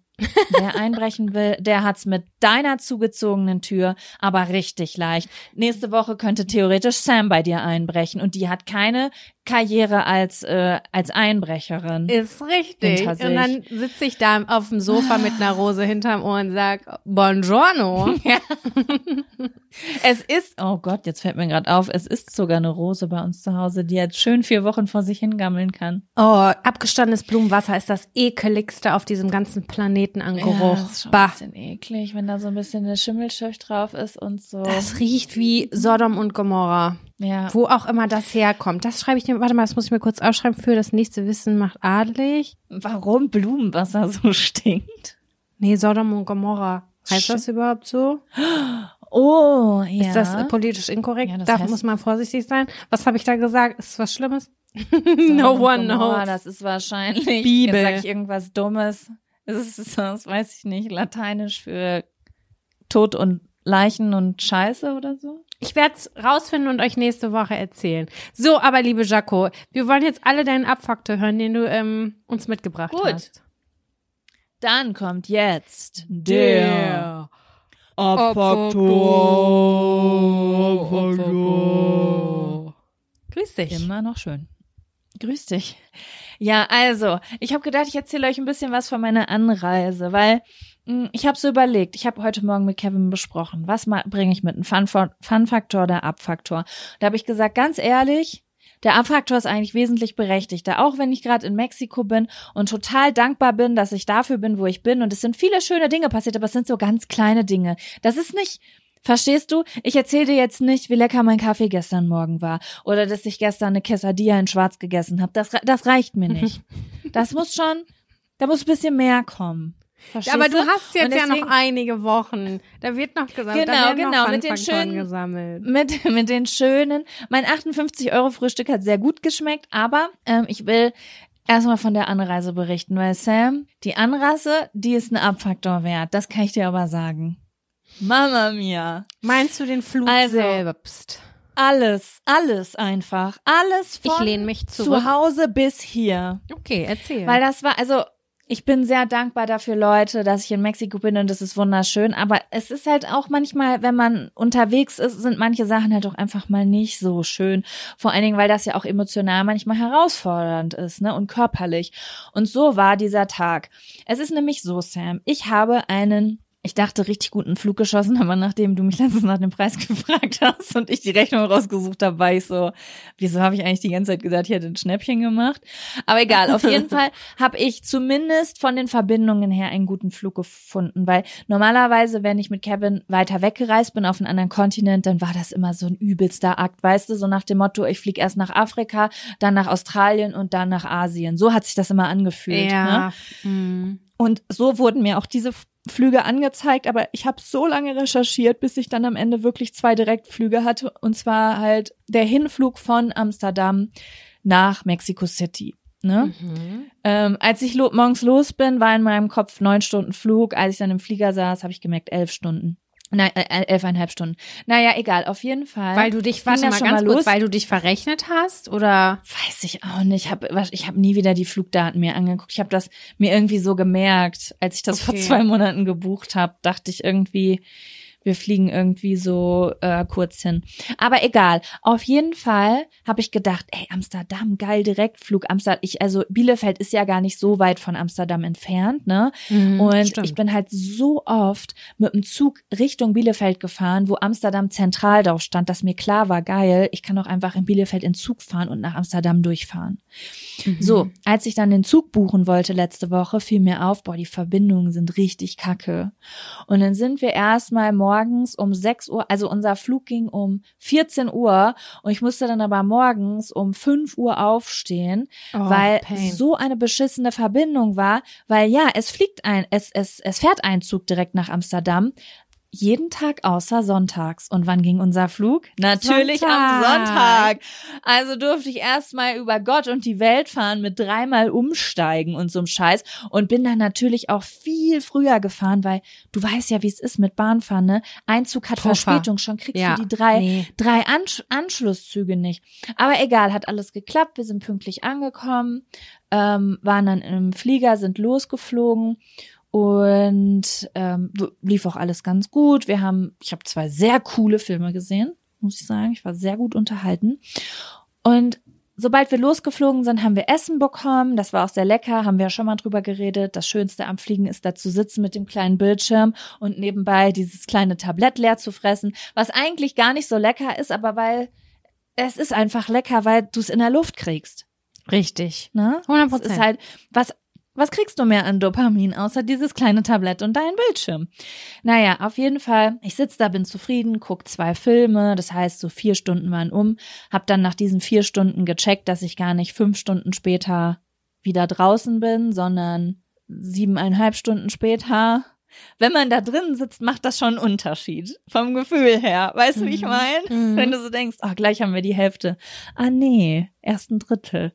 Wer einbrechen will, der hat's mit deiner zugezogenen Tür aber richtig leicht. Nächste Woche könnte theoretisch Sam bei dir einbrechen und die hat keine Karriere als äh, als Einbrecherin. Ist richtig. Und dann sitze ich da auf dem Sofa mit einer Rose hinterm Ohr und sag Buongiorno. Es ist, oh Gott, jetzt fällt mir gerade auf, es ist sogar eine Rose bei uns zu Hause, die jetzt schön vier Wochen vor sich hingammeln kann. Oh, abgestandenes Blumenwasser ist das ekeligste auf diesem ganzen Planeten an Geruch. das ist schon ein bisschen eklig, wenn da so ein bisschen eine Schimmelschicht drauf ist und so. Das riecht wie Sodom und Gomorra. ja. Wo auch immer das herkommt. Das schreibe ich dir, warte mal, das muss ich mir kurz aufschreiben für das nächste Wissen macht adelig. Warum Blumenwasser so stinkt? Nee, Sodom und Gomorra. Heißt das überhaupt so? Oh, ja. Ist das politisch inkorrekt? Ja, das da muss man vorsichtig sein. Was habe ich da gesagt? Ist was Schlimmes? No one knows. Das ist wahrscheinlich. Bibel. Jetzt sag ich irgendwas Dummes. Es ist, das weiß ich nicht, Lateinisch für Tod und Leichen und Scheiße oder so. Ich werde es rausfinden und euch nächste Woche erzählen. So, aber liebe Jaco, wir wollen jetzt alle deinen Abfaktor hören, den du ähm, uns mitgebracht Gut. hast. Dann kommt jetzt Grüß dich. Immer noch schön. Grüß dich. Ja, also, ich habe gedacht, ich erzähle euch ein bisschen was von meiner Anreise, weil mh, ich habe so überlegt, ich habe heute Morgen mit Kevin besprochen, was bringe ich mit, ein Fun- Fun-Faktor oder Abfaktor. Da habe ich gesagt, ganz ehrlich, der Abfaktor ist eigentlich wesentlich berechtigter, auch wenn ich gerade in Mexiko bin und total dankbar bin, dass ich dafür bin, wo ich bin. Und es sind viele schöne Dinge passiert, aber es sind so ganz kleine Dinge. Das ist nicht, verstehst du? Ich erzähle dir jetzt nicht, wie lecker mein Kaffee gestern Morgen war oder dass ich gestern eine Quesadilla in Schwarz gegessen habe. Das, das reicht mir nicht. Das muss schon, da muss ein bisschen mehr kommen. Verstehst Aber du hast jetzt Und ja noch deswegen- einige Wochen. Da wird noch gesammelt. Genau, genau, mit den schönen- gesammelt. mit, mit den schönen. Mein 58 Euro Frühstück hat sehr gut geschmeckt, aber ähm, ich will erstmal von der Anreise berichten, weil Sam, die Anreise, die ist ein Abfaktor wert. Das kann ich dir aber sagen. Mama mia. Meinst du den Flug Also, selbst? Alles, alles einfach. Alles von Ich lehne mich zurück. zu Hause bis hier. Okay, erzähl. Weil das war, also ich bin sehr dankbar dafür, Leute, dass ich in Mexiko bin und das ist wunderschön. Aber es ist halt auch manchmal, wenn man unterwegs ist, sind manche Sachen halt auch einfach mal nicht so schön. Vor allen Dingen, weil das ja auch emotional manchmal herausfordernd ist, ne? Und körperlich. Und so war dieser Tag. Es ist nämlich so, Sam. Ich habe einen ich dachte, richtig guten Flug geschossen, aber nachdem du mich letztens nach dem Preis gefragt hast und ich die Rechnung rausgesucht habe, war ich so, wieso habe ich eigentlich die ganze Zeit gesagt, ich hätte ein Schnäppchen gemacht? Aber egal, auf jeden Fall habe ich zumindest von den Verbindungen her einen guten Flug gefunden, weil normalerweise, wenn ich mit Kevin weiter weggereist bin auf einen anderen Kontinent, dann war das immer so ein übelster Akt, weißt du, so nach dem Motto, ich fliege erst nach Afrika, dann nach Australien und dann nach Asien. So hat sich das immer angefühlt. Ne? ja. mm. Und so wurden mir auch diese Flüge angezeigt, aber ich habe so lange recherchiert, bis ich dann am Ende wirklich zwei Direktflüge hatte. Und zwar halt der Hinflug von Amsterdam nach Mexico City. Ne? Mhm. Ähm, als ich lo morgens los bin, war in meinem Kopf neun Stunden Flug. Als ich dann im Flieger saß, habe ich gemerkt elf Stunden. Nein, äh, elfeinhalb Stunden. Naja, egal, auf jeden Fall. Weil du dich, warte mal ganz mal kurz, weil du dich verrechnet hast oder? Weiß ich auch nicht. Ich habe ich hab nie wieder die Flugdaten mir angeguckt. Ich habe das mir irgendwie so gemerkt, als ich das vor Okay. zwei Monaten gebucht habe, dachte ich irgendwie, wir fliegen irgendwie so äh, kurz hin. Aber egal. Auf jeden Fall habe ich gedacht, ey, Amsterdam, geil, Direktflug. Amsterdam, ich, also Bielefeld ist ja gar nicht so weit von Amsterdam entfernt, ne? Und stimmt. ich bin halt so oft mit dem Zug Richtung Bielefeld gefahren, wo Amsterdam zentral drauf stand, dass mir klar war, geil, ich kann auch einfach in Bielefeld in Zug fahren und nach Amsterdam durchfahren. So, als ich dann den Zug buchen wollte letzte Woche, fiel mir auf, boah, die Verbindungen sind richtig kacke. Und dann sind wir erstmal morgens morgens um 6 Uhr, also unser Flug ging um 14 Uhr und ich musste dann aber morgens um 5 Uhr aufstehen, Oh, weil Pain. so eine beschissene Verbindung war, weil ja, es fliegt ein, es, es, es fährt ein Zug direkt nach Amsterdam. Jeden Tag außer sonntags. Und wann ging unser Flug? Natürlich am Sonntag. Sonntag. Also durfte ich erstmal über Gott und die Welt fahren mit dreimal umsteigen und so einem Scheiß und bin dann natürlich auch viel früher gefahren, weil du weißt ja, wie es ist mit Bahnfahren, ne? Ein Zug hat Puffer. Verspätung, schon kriegst Ja, du die drei, nee. drei Ansch Anschlusszüge nicht. Aber egal, hat alles geklappt, wir sind pünktlich angekommen, ähm, waren dann im Flieger, sind losgeflogen und ähm, lief auch alles ganz gut. Wir haben, ich habe zwei sehr coole Filme gesehen, muss ich sagen. Ich war sehr gut unterhalten. Und sobald wir losgeflogen sind, haben wir Essen bekommen. Das war auch sehr lecker, haben wir ja schon mal drüber geredet. Das Schönste am Fliegen ist da zu sitzen mit dem kleinen Bildschirm und nebenbei dieses kleine Tablett leer zu fressen, was eigentlich gar nicht so lecker ist, aber weil es ist einfach lecker, weil du es in der Luft kriegst. Richtig. Ne? 100 Es ist halt, was, was kriegst du mehr an Dopamin, außer dieses kleine Tablett und dein Bildschirm? Naja, auf jeden Fall, ich sitz da, bin zufrieden, guck zwei Filme, das heißt, so vier Stunden waren um, hab dann nach diesen vier Stunden gecheckt, dass ich gar nicht fünf Stunden später wieder draußen bin, sondern siebeneinhalb Stunden später. Wenn man da drin sitzt, macht das schon einen Unterschied. Vom Gefühl her. Weißt du, wie ich meine? Mhm. Wenn du so denkst, ach, gleich haben wir die Hälfte. Ah, nee, erst ein Drittel.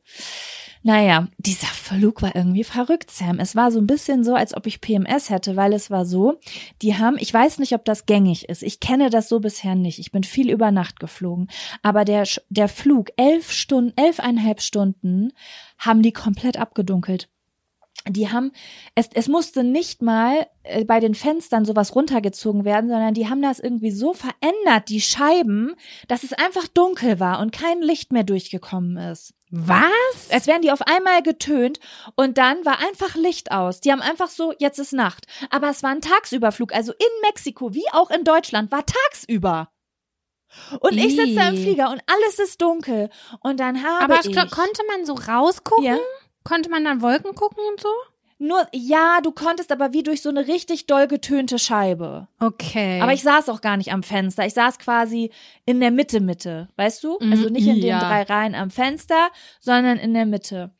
Naja, dieser Flug war irgendwie verrückt, Sam. Es war so ein bisschen so, als ob ich PMS hätte, weil es war so, die haben, ich weiß nicht, ob das gängig ist. Ich kenne das so bisher nicht. Ich bin viel über Nacht geflogen. Aber der, der Flug, elf Stunden, elfeinhalb Stunden, haben die komplett abgedunkelt. Die haben, es, es musste nicht mal äh, bei den Fenstern sowas runtergezogen werden, sondern die haben das irgendwie so verändert, die Scheiben, dass es einfach dunkel war und kein Licht mehr durchgekommen ist. Was? Als wären die auf einmal getönt und dann war einfach Licht aus. Die haben einfach so, jetzt ist Nacht. Aber es war ein Tagsüberflug. Also in Mexiko wie auch in Deutschland war tagsüber. Und ich sitze da im. Flieger und alles ist dunkel. Und dann habe Aber ich. kl- konnte man so rausgucken? Ja. Konnte man dann Wolken gucken und so? Nur, ja, du konntest aber wie durch so eine richtig doll getönte Scheibe. Okay. Aber ich saß auch gar nicht am Fenster. Ich saß quasi in der Mitte, Mitte. Weißt du? Mhm, Also nicht in den ja. drei Reihen am Fenster, sondern in der Mitte.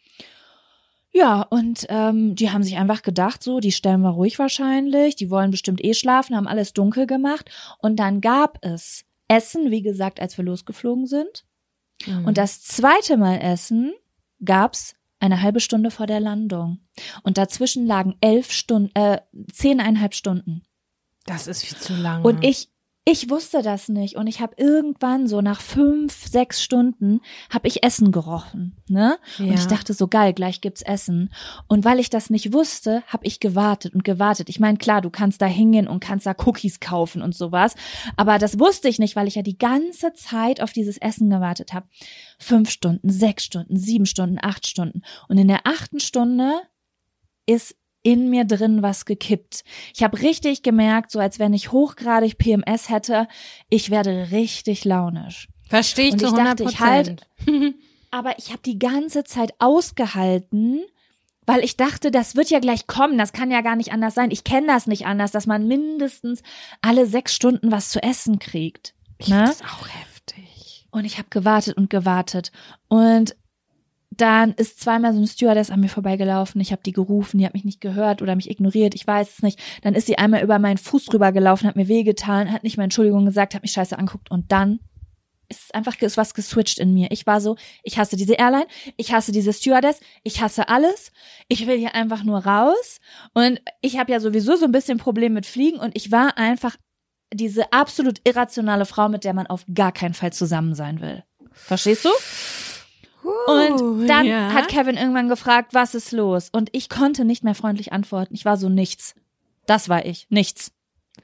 Ja, und ähm, die haben sich einfach gedacht, so, die stellen wir ruhig wahrscheinlich, die wollen bestimmt eh schlafen, haben alles dunkel gemacht. Und dann gab es Essen, wie gesagt, als wir losgeflogen sind. Mhm. Und das zweite Mal Essen gab's eine halbe Stunde vor der Landung. Und dazwischen lagen elf Stunden, äh, zehneinhalb Stunden. das ist viel zu lang. Und ich, ich wusste das nicht. Und ich habe irgendwann so nach fünf, sechs Stunden habe ich Essen gerochen. Ne? Ja. Und ich dachte so geil, gleich gibt's Essen. Und weil ich das nicht wusste, habe ich gewartet und gewartet. Ich meine, klar, du kannst da hingehen und kannst da Cookies kaufen und sowas. Aber das wusste ich nicht, weil ich ja die ganze Zeit auf dieses Essen gewartet habe. Fünf Stunden, sechs Stunden, sieben Stunden, acht Stunden. Und in der achten Stunde ist in mir drin was gekippt. Ich habe richtig gemerkt, so als wenn ich hochgradig PMS hätte, ich werde richtig launisch. Verstehe ich Und zu ich 100 dachte, ich halt- Aber ich habe die ganze Zeit ausgehalten, weil ich dachte, das wird ja gleich kommen, das kann ja gar nicht anders sein. Ich kenne das nicht anders, dass man mindestens alle sechs Stunden was zu essen kriegt. Ne? Das ist auch heftig. Und ich habe gewartet und gewartet. Und dann ist zweimal so eine Stewardess an mir vorbeigelaufen. Ich habe die gerufen, die hat mich nicht gehört oder mich ignoriert, ich weiß es nicht. Dann ist sie einmal über meinen Fuß drüber gelaufen, hat mir wehgetan, hat nicht mal Entschuldigung gesagt, hat mich scheiße anguckt und dann ist einfach ist was geswitcht in mir. Ich war so, ich hasse diese Airline, ich hasse diese Stewardess, ich hasse alles. Ich will hier einfach nur raus und ich habe ja sowieso so ein bisschen Problem mit Fliegen und ich war einfach diese absolut irrationale Frau, mit der man auf gar keinen Fall zusammen sein will. Verstehst du? Und dann ja. hat Kevin irgendwann gefragt, was ist los? Und ich konnte nicht mehr freundlich antworten. Ich war so nichts. Das war ich, nichts.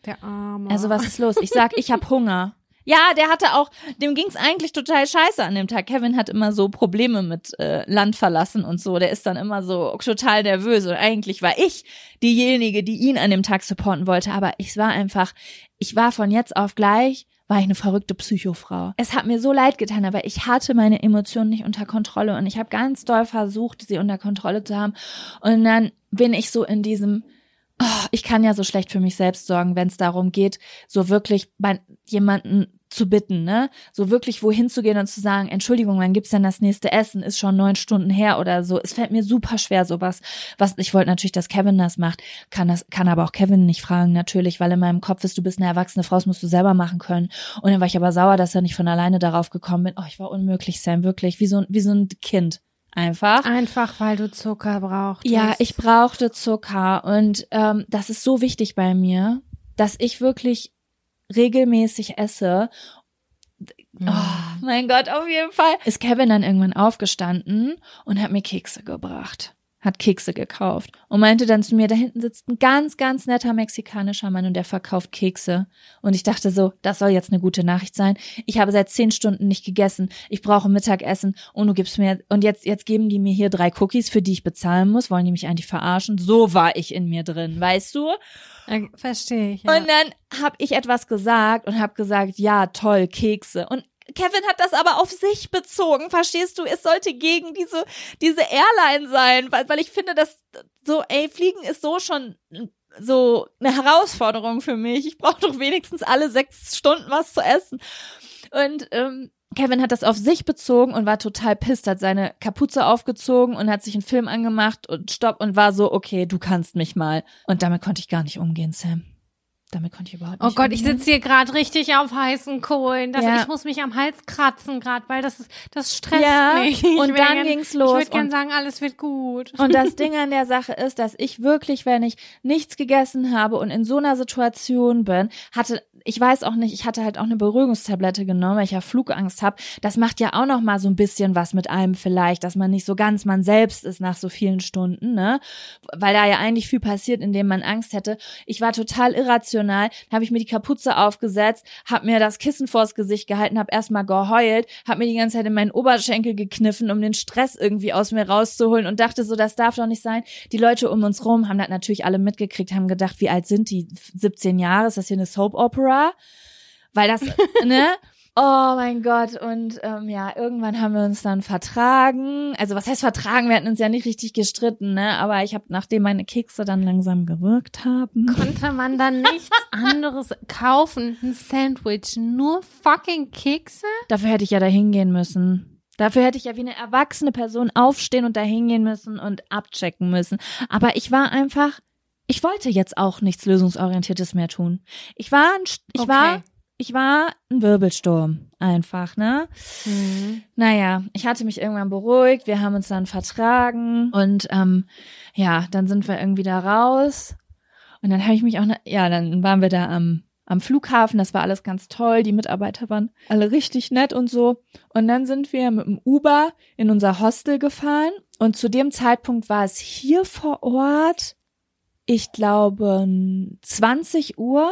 der Arme. Also was ist los? Ich sag, ich hab Hunger. Ja, der hatte auch, dem ging's eigentlich total scheiße an dem Tag. Kevin hat immer so Probleme mit äh, Land verlassen und so. Der ist dann immer so total nervös. Und eigentlich war ich diejenige, die ihn an dem Tag supporten wollte. Aber ich war einfach, ich war von jetzt auf gleich, war ich eine verrückte Psychofrau. Es hat mir so leid getan, aber ich hatte meine Emotionen nicht unter Kontrolle und ich habe ganz doll versucht, sie unter Kontrolle zu haben. Und dann bin ich so in diesem oh, ich kann ja so schlecht für mich selbst sorgen, wenn es darum geht, so wirklich bei jemanden zu bitten, ne? So wirklich wohin zu gehen und zu sagen, Entschuldigung, wann gibt's denn das nächste Essen? Ist schon neun Stunden her oder so. Es fällt mir super schwer, sowas. Was ich wollte natürlich, dass Kevin das macht, kann das, kann aber auch Kevin nicht fragen, natürlich, weil in meinem Kopf ist, du bist eine erwachsene Frau, das musst du selber machen können. Und dann war ich aber sauer, dass er nicht von alleine darauf gekommen bin. Oh, ich war unmöglich, Sam, wirklich, wie so, wie so ein Kind. Einfach. Einfach, weil du Zucker brauchst. Ja, ich brauchte Zucker und ähm, das ist so wichtig bei mir, dass ich wirklich regelmäßig esse. Oh, mein Gott, auf jeden Fall. Ist Kevin dann irgendwann aufgestanden und hat mir Kekse gebracht. Hat Kekse gekauft und meinte dann zu mir, da hinten sitzt ein ganz, ganz netter mexikanischer Mann und der verkauft Kekse. Und ich dachte so, das soll jetzt eine gute Nachricht sein. Ich habe seit zehn Stunden nicht gegessen. Ich brauche Mittagessen und du gibst mir, und jetzt, jetzt geben die mir hier drei Cookies, für die ich bezahlen muss. Wollen die mich eigentlich verarschen? So war ich in mir drin, weißt du? Verstehe ich. Ja. Und dann habe ich etwas gesagt und habe gesagt, ja, toll, Kekse. Und Kevin hat das aber auf sich bezogen, verstehst du? Es sollte gegen diese, diese Airline sein, weil, weil ich finde, dass so, ey, Fliegen ist so schon so eine Herausforderung für mich. Ich brauche doch wenigstens alle sechs Stunden was zu essen. Und ähm, Kevin hat das auf sich bezogen und war total pisst, hat seine Kapuze aufgezogen und hat sich einen Film angemacht und stopp und war so, okay, du kannst mich mal. Und damit konnte ich gar nicht umgehen, Sam. Damit konnte ich überhaupt Oh nicht Gott, ich umgehen. sitze hier gerade richtig auf heißen Kohlen. Das, Ja. Ich muss mich am Hals kratzen gerade, weil das ist, das stresst Ja, mich. Ich und dann gern- ging's los Ich würde gern und- sagen, alles wird gut. Und das Ding an der Sache ist, dass ich wirklich, wenn ich nichts gegessen habe und in so einer Situation bin, hatte, ich weiß auch nicht, ich hatte halt auch eine Beruhigungstablette genommen, weil ich ja Flugangst habe. Das macht ja auch noch mal so ein bisschen was mit einem vielleicht, dass man nicht so ganz man selbst ist nach so vielen Stunden, ne? Weil da ja eigentlich viel passiert, indem man Angst hätte. Ich war total irrational, habe ich mir die Kapuze aufgesetzt, habe mir das Kissen vors Gesicht gehalten, habe erstmal geheult, habe mir die ganze Zeit in meinen Oberschenkel gekniffen, um den Stress irgendwie aus mir rauszuholen und dachte so, das darf doch nicht sein. Die Leute um uns rum haben das natürlich alle mitgekriegt, haben gedacht, wie alt sind die? 17 Jahre? Ist das hier eine Soap Opera? Weil das, ne? Oh mein Gott. Und ähm, ja, irgendwann haben wir uns dann vertragen. Also was heißt vertragen? Wir hatten uns ja nicht richtig gestritten, ne? Aber ich habe, nachdem meine Kekse dann langsam gewirkt haben. Konnte man dann nichts anderes kaufen? Ein Sandwich, nur fucking Kekse? Dafür hätte ich ja da hingehen müssen. Dafür hätte ich ja wie eine erwachsene Person aufstehen und da hingehen müssen und abchecken müssen. Aber ich war einfach, ich wollte jetzt auch nichts lösungsorientiertes mehr tun. Ich war, ein, ich Okay. war, ich war ein Wirbelsturm. Einfach, ne? Mhm. Naja, ich hatte mich irgendwann beruhigt, wir haben uns dann vertragen und ähm, ja, dann sind wir irgendwie da raus. Und dann habe ich mich auch, ja, dann waren wir da am, am Flughafen, das war alles ganz toll, die Mitarbeiter waren alle richtig nett und so. Und dann sind wir mit dem Uber in unser Hostel gefahren und zu dem Zeitpunkt war es hier vor Ort, ich glaube, 20 Uhr.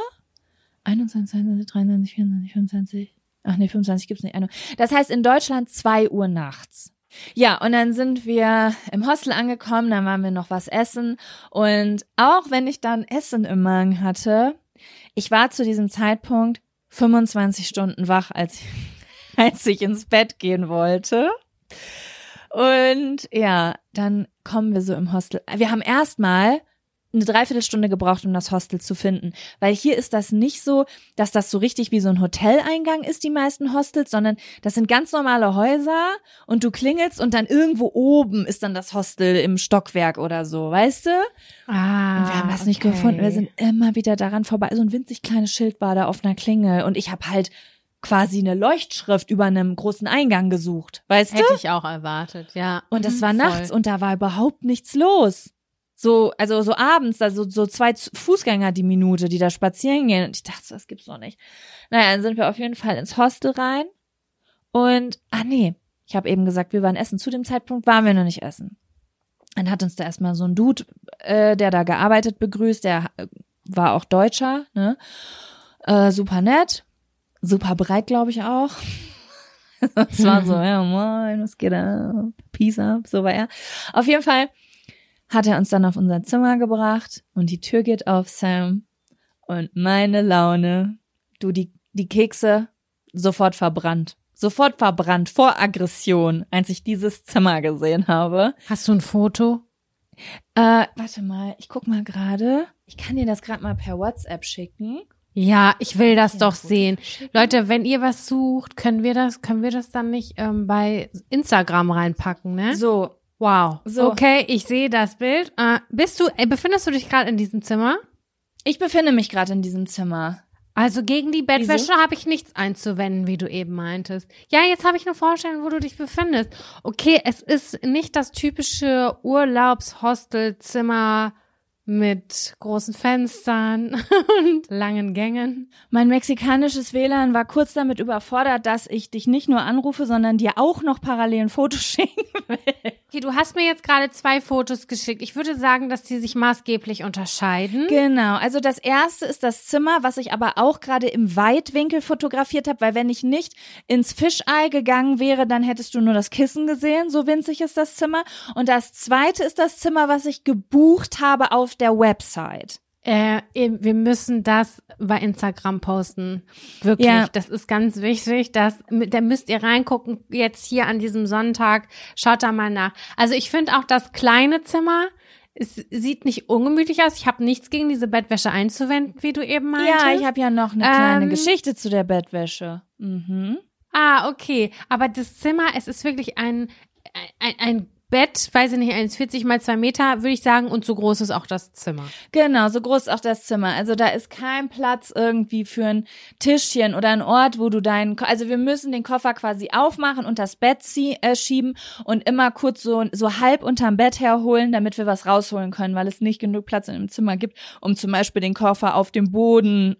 21, 22, 23, 24, 25. Ach nee, 25 gibt's nicht. Das heißt in Deutschland 2 Uhr nachts. Ja, und dann sind wir im Hostel angekommen, dann waren wir noch was essen. Und auch wenn ich dann Essen im Magen hatte, ich war zu diesem Zeitpunkt 25 Stunden wach, als, als ich ins Bett gehen wollte. Und ja, dann kommen wir so im Hostel. Wir haben erstmal eine Dreiviertelstunde gebraucht, um das Hostel zu finden. Weil hier ist das nicht so, dass das so richtig wie so ein Hoteleingang ist, die meisten Hostels, sondern das sind ganz normale Häuser und du klingelst und dann irgendwo oben ist dann das Hostel im Stockwerk oder so, weißt du? Ah, Und wir haben das nicht okay. gefunden. Wir sind immer wieder daran vorbei. So ein winzig kleines Schild war da auf einer Klingel und ich habe halt quasi eine Leuchtschrift über einem großen Eingang gesucht, weißt du? Hätte ich auch erwartet, ja. Und das Mhm, war voll. nachts und da war überhaupt nichts los. So, also so abends, also so zwei Fußgänger die Minute, die da spazieren gehen. Und ich dachte, das gibt's doch nicht. Naja, dann sind wir auf jeden Fall ins Hostel rein. Und, ah nee, ich habe eben gesagt, wir waren essen. Zu dem Zeitpunkt waren wir noch nicht essen. Dann hat uns da erstmal so ein Dude, äh, der da gearbeitet, begrüßt. Der äh, war auch Deutscher, ne? Äh, super nett. Super breit, glaube ich auch. Es war so, ja, moin, was geht ab? Peace up, so war er. Auf jeden Fall hat er uns dann auf unser Zimmer gebracht und die Tür geht auf, Sam. Und meine Laune, du, die, die Kekse sofort verbrannt. Sofort verbrannt, vor Aggression, als ich dieses Zimmer gesehen habe. Hast du ein Foto? Äh, warte mal, ich guck mal gerade. Ich kann dir das gerade mal per WhatsApp schicken. Ja, ich will das Ja, doch gut. sehen. Leute, wenn ihr was sucht, können wir das, können wir das dann nicht ähm, bei Instagram reinpacken, ne? So, Wow. So. Okay, ich sehe das Bild. Äh, bist du, äh, befindest du dich gerade in diesem Zimmer? ich befinde mich gerade in diesem Zimmer. Also gegen die Bettwäsche habe ich nichts einzuwenden, wie du eben meintest. Ja, jetzt habe ich eine Vorstellung, wo du dich befindest. Okay, es ist nicht das typische Urlaubshostelzimmer mit großen Fenstern und langen Gängen. Mein mexikanisches WLAN war kurz damit überfordert, dass ich dich nicht nur anrufe, sondern dir auch noch parallel ein Foto schicken will. Okay, du hast mir jetzt gerade zwei Fotos geschickt. Ich würde sagen, dass die sich maßgeblich unterscheiden. Genau, also das erste ist das Zimmer, was ich aber auch gerade im Weitwinkel fotografiert habe, weil wenn ich nicht ins Fischei gegangen wäre, dann hättest du nur das Kissen gesehen, so winzig ist das Zimmer. Und das zweite ist das Zimmer, was ich gebucht habe auf der Website. Äh, wir müssen das bei Instagram posten. Wirklich. Ja. Das ist ganz wichtig. Das, da müsst ihr reingucken, jetzt hier an diesem Sonntag. Schaut da mal nach. Also ich finde auch das kleine Zimmer, es sieht nicht ungemütlich aus. Ich habe nichts gegen diese Bettwäsche einzuwenden, wie du eben meintest. Ja, ich habe ja noch eine kleine Ähm, Geschichte zu der Bettwäsche. Mhm. Ah, okay. Aber das Zimmer, es ist wirklich ein, ein, ein Bett, weiß ich nicht, 1,40 mal zwei Meter, würde ich sagen, und so groß ist auch das Zimmer. Genau, so groß ist auch das Zimmer. Also da ist kein Platz irgendwie für ein Tischchen oder ein Ort, wo du deinen, also wir müssen den Koffer quasi aufmachen und das Bett zie äh, schieben und immer kurz so, so halb unterm Bett herholen, damit wir was rausholen können, weil es nicht genug Platz in dem Zimmer gibt, um zum Beispiel den Koffer auf dem Boden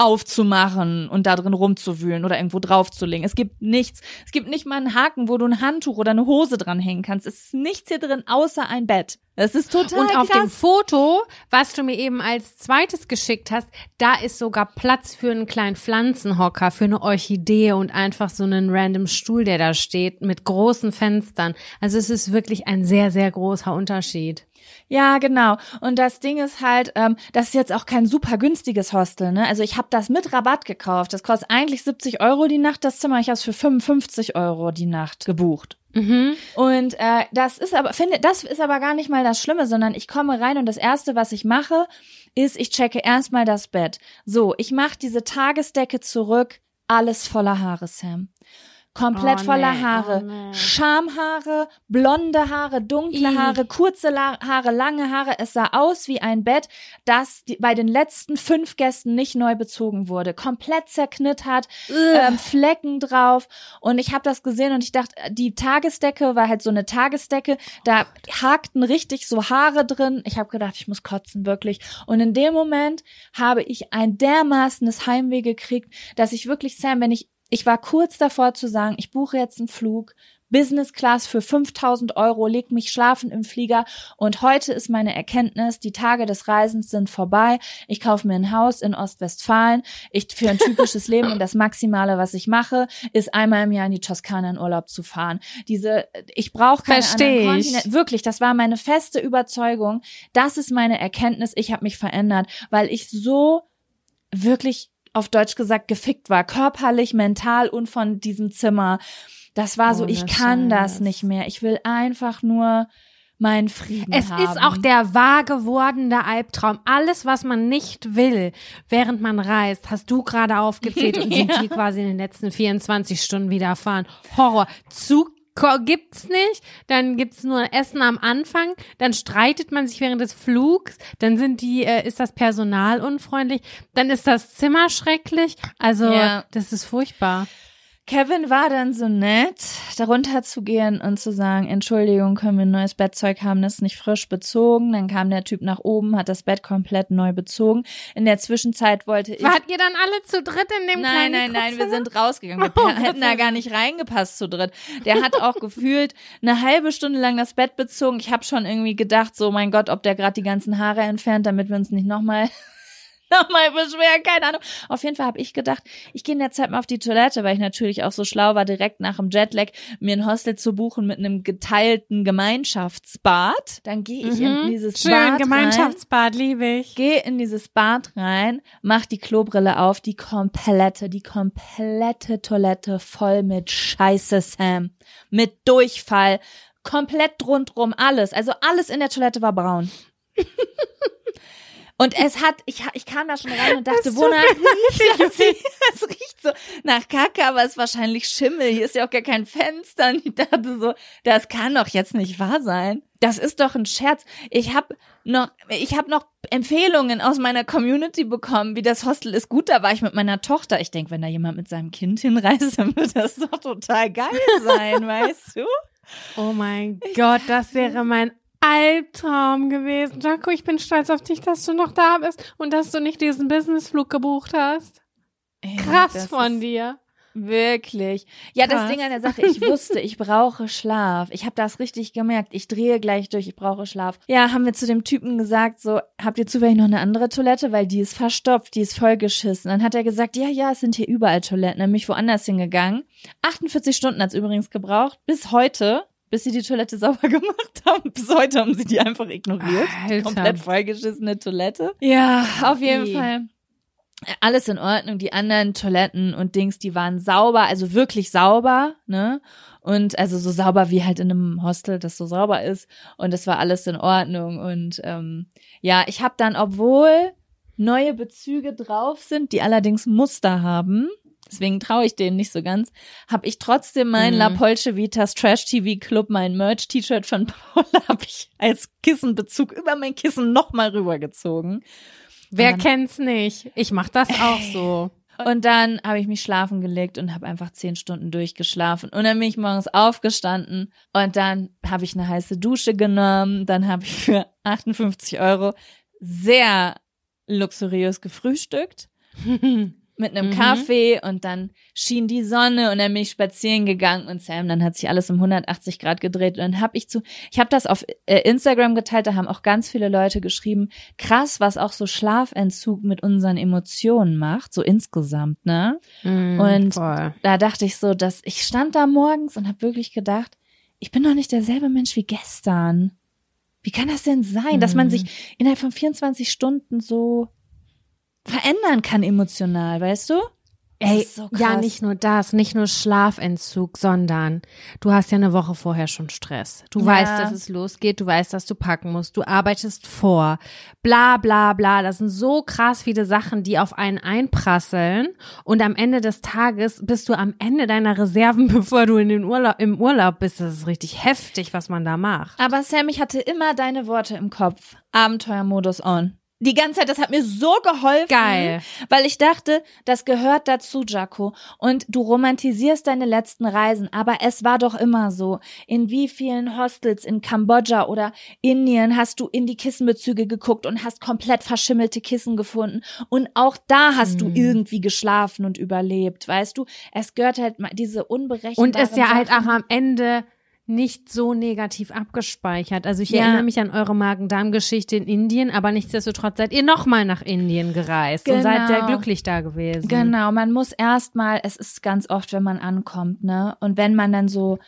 aufzumachen und da drin rumzuwühlen oder irgendwo draufzulegen. Es gibt nichts. Es gibt nicht mal einen Haken, wo du ein Handtuch oder eine Hose dranhängen kannst. Es ist nichts hier drin außer ein Bett. Das ist total Und auf krass. dem Foto, was du mir eben als zweites geschickt hast, da ist sogar Platz für einen kleinen Pflanzenhocker, für eine Orchidee und einfach so einen random Stuhl, der da steht, mit großen Fenstern. Also es ist wirklich ein sehr, sehr großer Unterschied. Ja, genau. Und das Ding ist halt, ähm, das ist jetzt auch kein super günstiges Hostel, ne? Also ich habe das mit Rabatt gekauft. Das kostet eigentlich 70 Euro die Nacht, das Zimmer. Ich habe es für 55 Euro die Nacht gebucht. Mhm. Und äh, das ist aber, finde, das ist aber gar nicht mal das Schlimme, sondern ich komme rein und das erste, was ich mache, ist, ich checke erstmal das Bett. So, ich mache diese Tagesdecke zurück, alles voller Haare, Sam. Komplett Oh, voller nee, Haare. oh, nee. Schamhaare, blonde Haare, dunkle Ih. Haare, kurze La Haare, lange Haare. Es sah aus wie ein Bett, das die, bei den letzten fünf Gästen nicht neu bezogen wurde. Komplett zerknittert, ähm, Flecken drauf. Und ich habe das gesehen und ich dachte, die Tagesdecke war halt so eine Tagesdecke. Da hakten richtig so Haare drin. Ich habe gedacht, ich muss kotzen, wirklich. Und in dem Moment habe ich ein dermaßenes Heimweh gekriegt, dass ich wirklich, Sam, wenn ich, ich war kurz davor zu sagen, ich buche jetzt einen Flug. Business Class für 5000 Euro, leg mich schlafen im Flieger und heute ist meine Erkenntnis, die Tage des Reisens sind vorbei. Ich kaufe mir ein Haus in Ostwestfalen. Ich für ein typisches Leben und das Maximale, was ich mache, ist einmal im Jahr in die Toskana in Urlaub zu fahren. Diese, ich brauche keine Versteh anderen ich. Kontinente. Wirklich, das war meine feste Überzeugung. Das ist meine Erkenntnis. Ich habe mich verändert, weil ich so wirklich auf Deutsch gesagt gefickt war, körperlich, mental und von diesem Zimmer. Das war so, Ohne ich kann das nicht mehr. Ich will einfach nur meinen Frieden Es haben. ist auch der wahr gewordene Albtraum. Alles, was man nicht will, während man reist, hast du gerade aufgezählt und sind Ja. die quasi in den letzten 24 Stunden widerfahren. Horror. Zug gibt's nicht, dann gibt's nur Essen am Anfang, dann streitet man sich während des Flugs, dann sind die, äh, ist das Personal unfreundlich, dann ist das Zimmer schrecklich. Also Ja. das ist furchtbar. Kevin war dann so nett, darunter zu gehen und zu sagen, Entschuldigung, können wir ein neues Bettzeug haben, das ist nicht frisch bezogen. Dann kam der Typ nach oben, hat das Bett komplett neu bezogen. In der Zwischenzeit wollte ich Wart ihr dann alle zu dritt in dem Nein, kleinen nein, nein, wir Kurzimmer? sind rausgegangen. Wir hätten da gar nicht reingepasst zu dritt. Der hat auch gefühlt eine halbe Stunde lang das Bett bezogen. Ich habe schon irgendwie gedacht, so mein Gott, ob der gerade die ganzen Haare entfernt, damit wir uns nicht nochmal nochmal beschweren, keine Ahnung. Auf jeden Fall habe ich gedacht, ich gehe in der Zeit mal auf die Toilette, weil ich natürlich auch so schlau war, direkt nach dem Jetlag mir ein Hostel zu buchen mit einem geteilten Gemeinschaftsbad. Dann gehe ich in Mhm. dieses Schön, Bad rein Gemeinschaftsbad, liebe ich. Geh in dieses Bad rein, mach die Klobrille auf, die komplette, die komplette Toilette voll mit Scheiße, Sam. Mit Durchfall. Komplett rundrum, alles. Also alles in der Toilette war braun. Und es hat, ich, ich kam da schon rein und dachte, wonach riecht das? Es riecht so nach Kacke, aber es ist wahrscheinlich Schimmel. Hier ist ja auch gar kein Fenster. Und ich dachte so, das kann doch jetzt nicht wahr sein. Das ist doch ein Scherz. Ich habe noch, ich habe noch Empfehlungen aus meiner Community bekommen, wie das Hostel ist gut. Da war ich mit meiner Tochter. Ich denke, wenn da jemand mit seinem Kind hinreist, dann wird das doch total geil sein, weißt du? Oh mein Gott, das wäre mein Albtraum gewesen. Jaco, ich bin stolz auf dich, dass du noch da bist und dass du nicht diesen Businessflug gebucht hast. Krass das von dir. Wirklich. Ja, das Krass. Ding an der Sache, ich wusste, ich brauche Schlaf. Ich habe das richtig gemerkt. Ich drehe gleich durch, ich brauche Schlaf. Ja, haben wir zu dem Typen gesagt, so, habt ihr zufällig noch eine andere Toilette? Weil die ist verstopft, die ist vollgeschissen. Dann hat er gesagt, ja, ja, es sind hier überall Toiletten. Dann bin ich woanders hingegangen. 48 Stunden hat's übrigens gebraucht, bis heute, bis sie die Toilette sauber gemacht haben. Bis heute haben sie die einfach ignoriert. Alter. Komplett vollgeschissene Toilette. Ja, auf jeden Wie? Fall alles in Ordnung. Die anderen Toiletten und Dings, die waren sauber, also wirklich sauber, ne? Und also so sauber wie halt in einem Hostel, das so sauber ist. Und das war alles in Ordnung. Und ähm, ja, ich habe dann, obwohl neue Bezüge drauf sind, die allerdings Muster haben, deswegen traue ich denen nicht so ganz, habe ich trotzdem mein Mhm. La Polce Vitas Trash TV Club, mein Merch-T-Shirt von Paula, habe ich als Kissenbezug über mein Kissen nochmal rübergezogen. Wer dann- kennt's nicht? Ich mach das auch so. Und dann habe ich mich schlafen gelegt und habe einfach zehn Stunden durchgeschlafen. Und dann bin ich morgens aufgestanden und dann habe ich eine heiße Dusche genommen. Dann habe ich für 58 Euro sehr luxuriös gefrühstückt mit einem Mhm. Kaffee und dann schien die Sonne und dann bin ich spazieren gegangen und Sam, dann hat sich alles um 180 Grad gedreht und dann habe ich zu, ich habe das auf äh, Instagram geteilt, da haben auch ganz viele Leute geschrieben, krass, was auch so Schlafentzug mit unseren Emotionen macht, so insgesamt, ne? Mm, Und- voll. Da dachte ich so, dass ich stand da morgens und habe wirklich gedacht, ich bin doch nicht derselbe Mensch wie gestern. Wie kann das denn sein, dass man Mhm. sich innerhalb von 24 Stunden so verändern kann emotional, weißt du? Ey, ist so ja, nicht nur das, nicht nur Schlafentzug, sondern du hast ja eine Woche vorher schon Stress. Du Ja. weißt, dass es losgeht, du weißt, dass du packen musst, du arbeitest vor, bla bla bla. Das sind so krass viele Sachen, die auf einen einprasseln und am Ende des Tages bist du am Ende deiner Reserven, bevor du in den Urlaub, im Urlaub bist. Das ist richtig heftig, was man da macht. Aber Sam, ich hatte immer deine Worte im Kopf. Abenteuermodus on. Die ganze Zeit, das hat mir so geholfen. Geil. Weil ich dachte, das gehört dazu, Jaco. Und du romantisierst deine letzten Reisen, aber es war doch immer so. In wie vielen Hostels in Kambodscha oder Indien hast du in die Kissenbezüge geguckt und hast komplett verschimmelte Kissen gefunden. Und auch da hast du Mhm. irgendwie geschlafen und überlebt, weißt du? Es gehört halt mal diese unberechenbaren Und ist ja halt Sachen. auch am Ende nicht so negativ abgespeichert. Also ich Ja. erinnere mich an eure Magen-Darm-Geschichte in Indien, aber nichtsdestotrotz seid ihr nochmal nach Indien gereist und seid sehr Genau. glücklich da gewesen. Genau, man muss erstmal, es ist ganz oft, wenn man ankommt, ne? Und wenn man dann so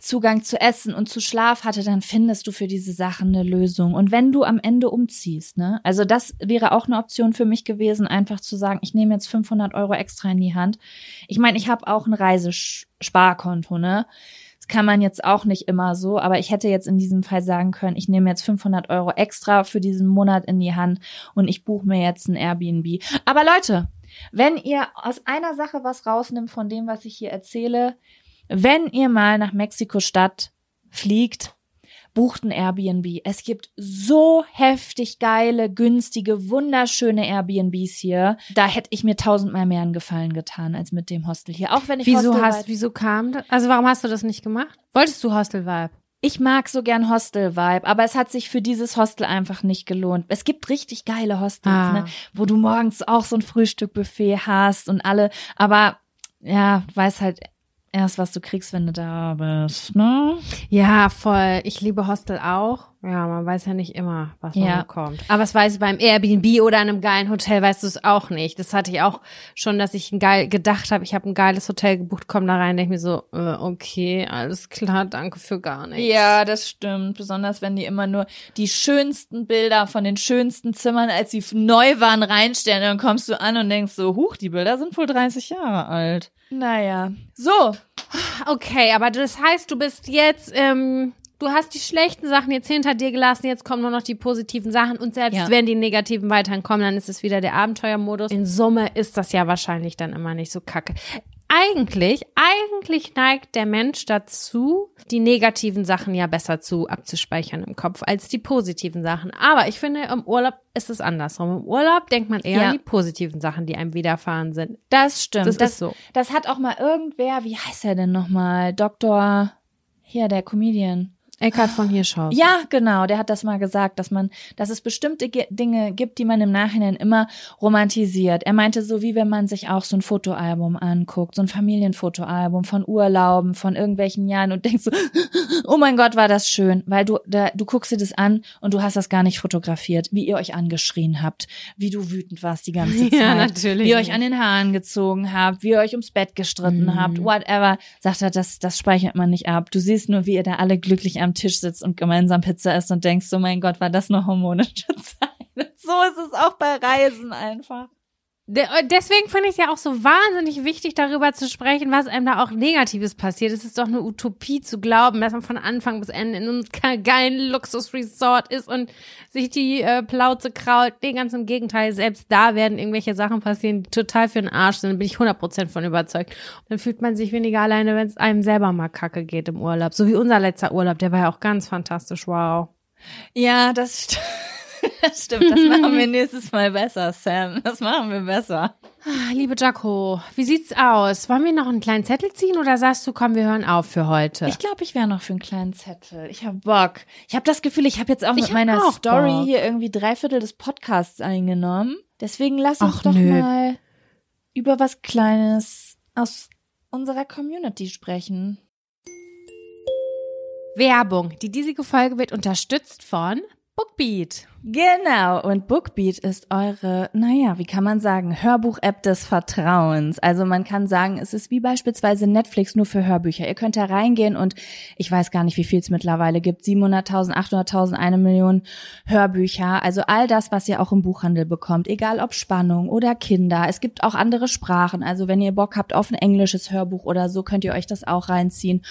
Zugang zu Essen und zu Schlaf hatte, dann findest du für diese Sachen eine Lösung. Und wenn du am Ende umziehst, ne? Also das wäre auch eine Option für mich gewesen, einfach zu sagen, ich nehme jetzt 500 Euro extra in die Hand. Ich meine, ich habe auch ein Reisesparkonto, ne? Kann man jetzt auch nicht immer so, aber ich hätte jetzt in diesem Fall sagen können, ich nehme jetzt 500 Euro extra für diesen Monat in die Hand und ich buche mir jetzt ein Airbnb. Aber Leute, wenn ihr aus einer Sache was rausnimmt von dem, was ich hier erzähle, wenn ihr mal nach Mexiko-Stadt fliegt, bucht ein Airbnb. Es gibt so heftig geile, günstige, wunderschöne Airbnbs hier. Da hätte ich mir tausendmal mehr einen Gefallen getan als mit dem Hostel hier. Auch wenn ich Wieso Hostel hast, wieso kam das? Also warum hast du das nicht gemacht? Wolltest du Hostel-Vibe? Ich mag so gern Hostel-Vibe, aber es hat sich für dieses Hostel einfach nicht gelohnt. Es gibt richtig geile Hostels, Ah. ne, wo du morgens auch so ein Frühstückbuffet hast und alle, aber ja, weiß halt erst, was du kriegst, wenn du da bist, ne? Ja, voll. Ich liebe Hostel auch. Ja, man weiß ja nicht immer, was man Ja. bekommt. Aber es weiß beim Airbnb oder einem geilen Hotel weißt du es auch nicht. Das hatte ich auch schon, dass ich ein geil gedacht habe, ich habe ein geiles Hotel gebucht, komm da rein, denke mir so, äh, okay, alles klar, danke für gar nichts. Ja, das stimmt. Besonders wenn die immer nur die schönsten Bilder von den schönsten Zimmern, als sie neu waren, reinstellen. Dann kommst du an und denkst so, huch, die Bilder sind wohl 30 Jahre alt. Naja. So, Okay, aber das heißt, du bist jetzt, ähm, du hast die schlechten Sachen jetzt hinter dir gelassen, jetzt kommen nur noch die positiven Sachen und selbst Ja. wenn die negativen weiterhin kommen, dann ist es wieder der Abenteuermodus. In Summe ist das ja wahrscheinlich dann immer nicht so kacke. Eigentlich, eigentlich neigt der Mensch dazu, die negativen Sachen ja besser zu abzuspeichern im Kopf als die positiven Sachen. Aber ich finde, im Urlaub ist es andersrum. Im Urlaub denkt man eher Ja. an die positiven Sachen, die einem widerfahren sind. Das stimmt. Das das ist so. Das hat auch mal irgendwer, wie heißt er denn nochmal? Doktor, hier, der Comedian. Eckhard von Hirschhausen. Ja, genau, der hat das mal gesagt, dass man, dass es bestimmte Ge Dinge gibt, die man im Nachhinein immer romantisiert. Er meinte so, wie wenn man sich auch so ein Fotoalbum anguckt, so ein Familienfotoalbum von Urlauben, von irgendwelchen Jahren und denkst so, oh mein Gott, war das schön, weil du, da, du guckst dir das an und du hast das gar nicht fotografiert, wie ihr euch angeschrien habt, wie du wütend warst die ganze Zeit, Ja, natürlich wie ihr euch an den Haaren gezogen habt, wie ihr euch ums Bett gestritten Mhm. habt, whatever. Sagt er, das, das speichert man nicht ab. Du siehst nur, wie ihr da alle glücklich am Tisch sitzt und gemeinsam Pizza isst und denkst, oh mein Gott, war das eine harmonische Zeit. So ist es auch bei Reisen einfach. De- Deswegen finde ich es ja auch so wahnsinnig wichtig, darüber zu sprechen, was einem da auch Negatives passiert. Es ist doch eine Utopie zu glauben, dass man von Anfang bis Ende in einem ge- geilen Luxusresort ist und sich die äh, Plauze krault. Nee, ganz im Gegenteil. Selbst da werden irgendwelche Sachen passieren, die total für den Arsch sind. Da bin ich 100% von überzeugt. Und dann fühlt man sich weniger alleine, wenn es einem selber mal kacke geht im Urlaub. So wie unser letzter Urlaub, der war ja auch ganz fantastisch. Wow. Ja, das, st das stimmt. Das machen wir nächstes Mal besser, Sam. Das machen wir besser. Ah, Liebe Jaco, wie sieht's aus? Wollen wir noch einen kleinen Zettel ziehen oder sagst du, komm, wir hören auf für heute? Ich glaube, ich wäre noch für einen kleinen Zettel. Ich habe Bock. Ich habe das Gefühl, ich habe jetzt auch mit meiner auch Story Bock. hier irgendwie drei Viertel des Podcasts eingenommen. Deswegen lass uns Ach, doch nö. mal über was Kleines aus unserer Community sprechen. Werbung. Die diesige Folge wird unterstützt von Bookbeat. Genau, und Bookbeat ist eure, naja, wie kann man sagen, Hörbuch-App des Vertrauens. Also man kann sagen, es ist wie beispielsweise Netflix nur für Hörbücher. Ihr könnt da reingehen und ich weiß gar nicht, wie viel es mittlerweile gibt. 700.000, 800.000, eine Million Hörbücher. Also all das, was ihr auch im Buchhandel bekommt, egal ob Spannung oder Kinder. Es gibt auch andere Sprachen. Also wenn ihr Bock habt auf ein englisches Hörbuch oder so, könnt ihr euch das auch reinziehen.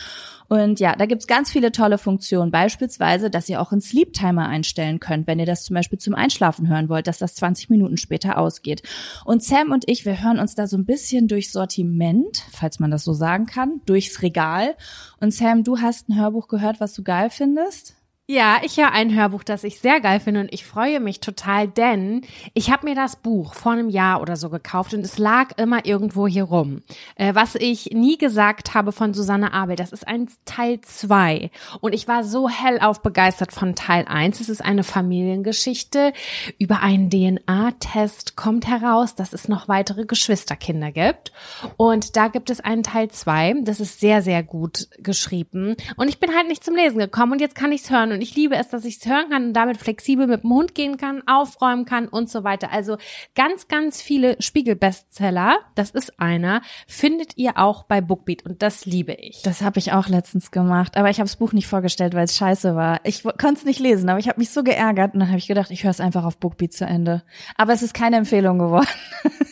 Und ja, da gibt's ganz viele tolle Funktionen. Beispielsweise, dass ihr auch einen Sleep Timer einstellen könnt, wenn ihr das zum Beispiel zum Einschlafen hören wollt, dass das 20 Minuten später ausgeht. Und Sam und ich, wir hören uns da so ein bisschen durch Sortiment, falls man das so sagen kann, durchs Regal. Und Sam, du hast ein Hörbuch gehört, was du geil findest? Ja, ich höre ein Hörbuch, das ich sehr geil finde und ich freue mich total, denn ich habe mir das Buch vor einem Jahr oder so gekauft und es lag immer irgendwo hier rum. Äh, was ich nie gesagt habe von Susanne Abel, das ist ein Teil zwei und ich war so hellauf begeistert von Teil eins. Es ist eine Familiengeschichte über einen DNA-Test kommt heraus, dass es noch weitere Geschwisterkinder gibt und da gibt es einen Teil zwei. Das ist sehr, sehr gut geschrieben und ich bin halt nicht zum Lesen gekommen und jetzt kann ich es hören und ich liebe es, dass ich es hören kann und damit flexibel mit dem Hund gehen kann, aufräumen kann und so weiter. Also ganz, ganz viele Spiegel-Bestseller, das ist einer, findet ihr auch bei Bookbeat und das liebe ich. Das habe ich auch letztens gemacht, aber ich habe das Buch nicht vorgestellt, weil es scheiße war. Ich konnte es nicht lesen, aber ich habe mich so geärgert und dann habe ich gedacht, ich höre es einfach auf Bookbeat zu Ende. Aber es ist keine Empfehlung geworden.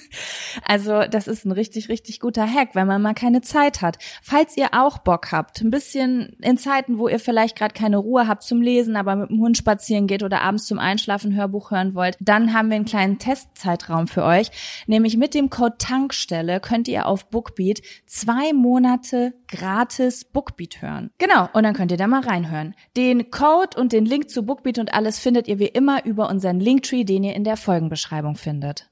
Also das ist ein richtig, richtig guter Hack, wenn man mal keine Zeit hat. Falls ihr auch Bock habt, ein bisschen in Zeiten, wo ihr vielleicht gerade keine Ruhe habt zum Lesen, aber mit dem Hund spazieren geht oder abends zum Einschlafen Hörbuch hören wollt, dann haben wir einen kleinen Testzeitraum für euch. Nämlich mit dem Code Tankstelle könnt ihr auf Bookbeat zwei Monate gratis Bookbeat hören. Genau, und dann könnt ihr da mal reinhören. Den Code und den Link zu Bookbeat und alles findet ihr wie immer über unseren Linktree, den ihr in der Folgenbeschreibung findet.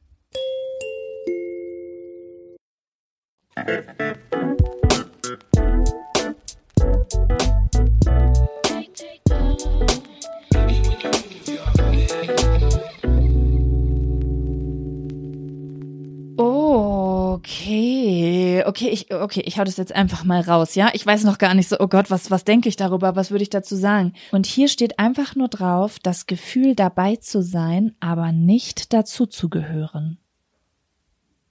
Okay, okay, ich, okay, ich hau das jetzt einfach mal raus, ja? Ich weiß noch gar nicht so, oh Gott, was, was denke ich darüber? Was würde ich dazu sagen? Und hier steht einfach nur drauf, das Gefühl dabei zu sein, aber nicht dazu zu gehören.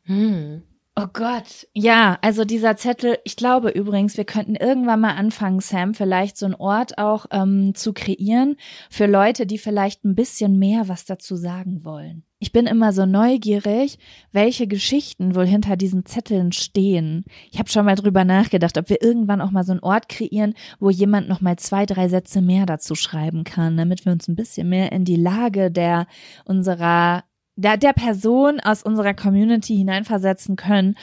Hm. Oh Gott. Ja, also dieser Zettel, ich glaube übrigens, wir könnten irgendwann mal anfangen, Sam, vielleicht so einen Ort auch ähm, zu kreieren für Leute, die vielleicht ein bisschen mehr was dazu sagen wollen. Ich bin immer so neugierig, welche Geschichten wohl hinter diesen Zetteln stehen. Ich habe schon mal drüber nachgedacht, ob wir irgendwann auch mal so einen Ort kreieren, wo jemand noch mal zwei, drei Sätze mehr dazu schreiben kann, damit wir uns ein bisschen mehr in die Lage der unserer der, der Person aus unserer Community hineinversetzen können,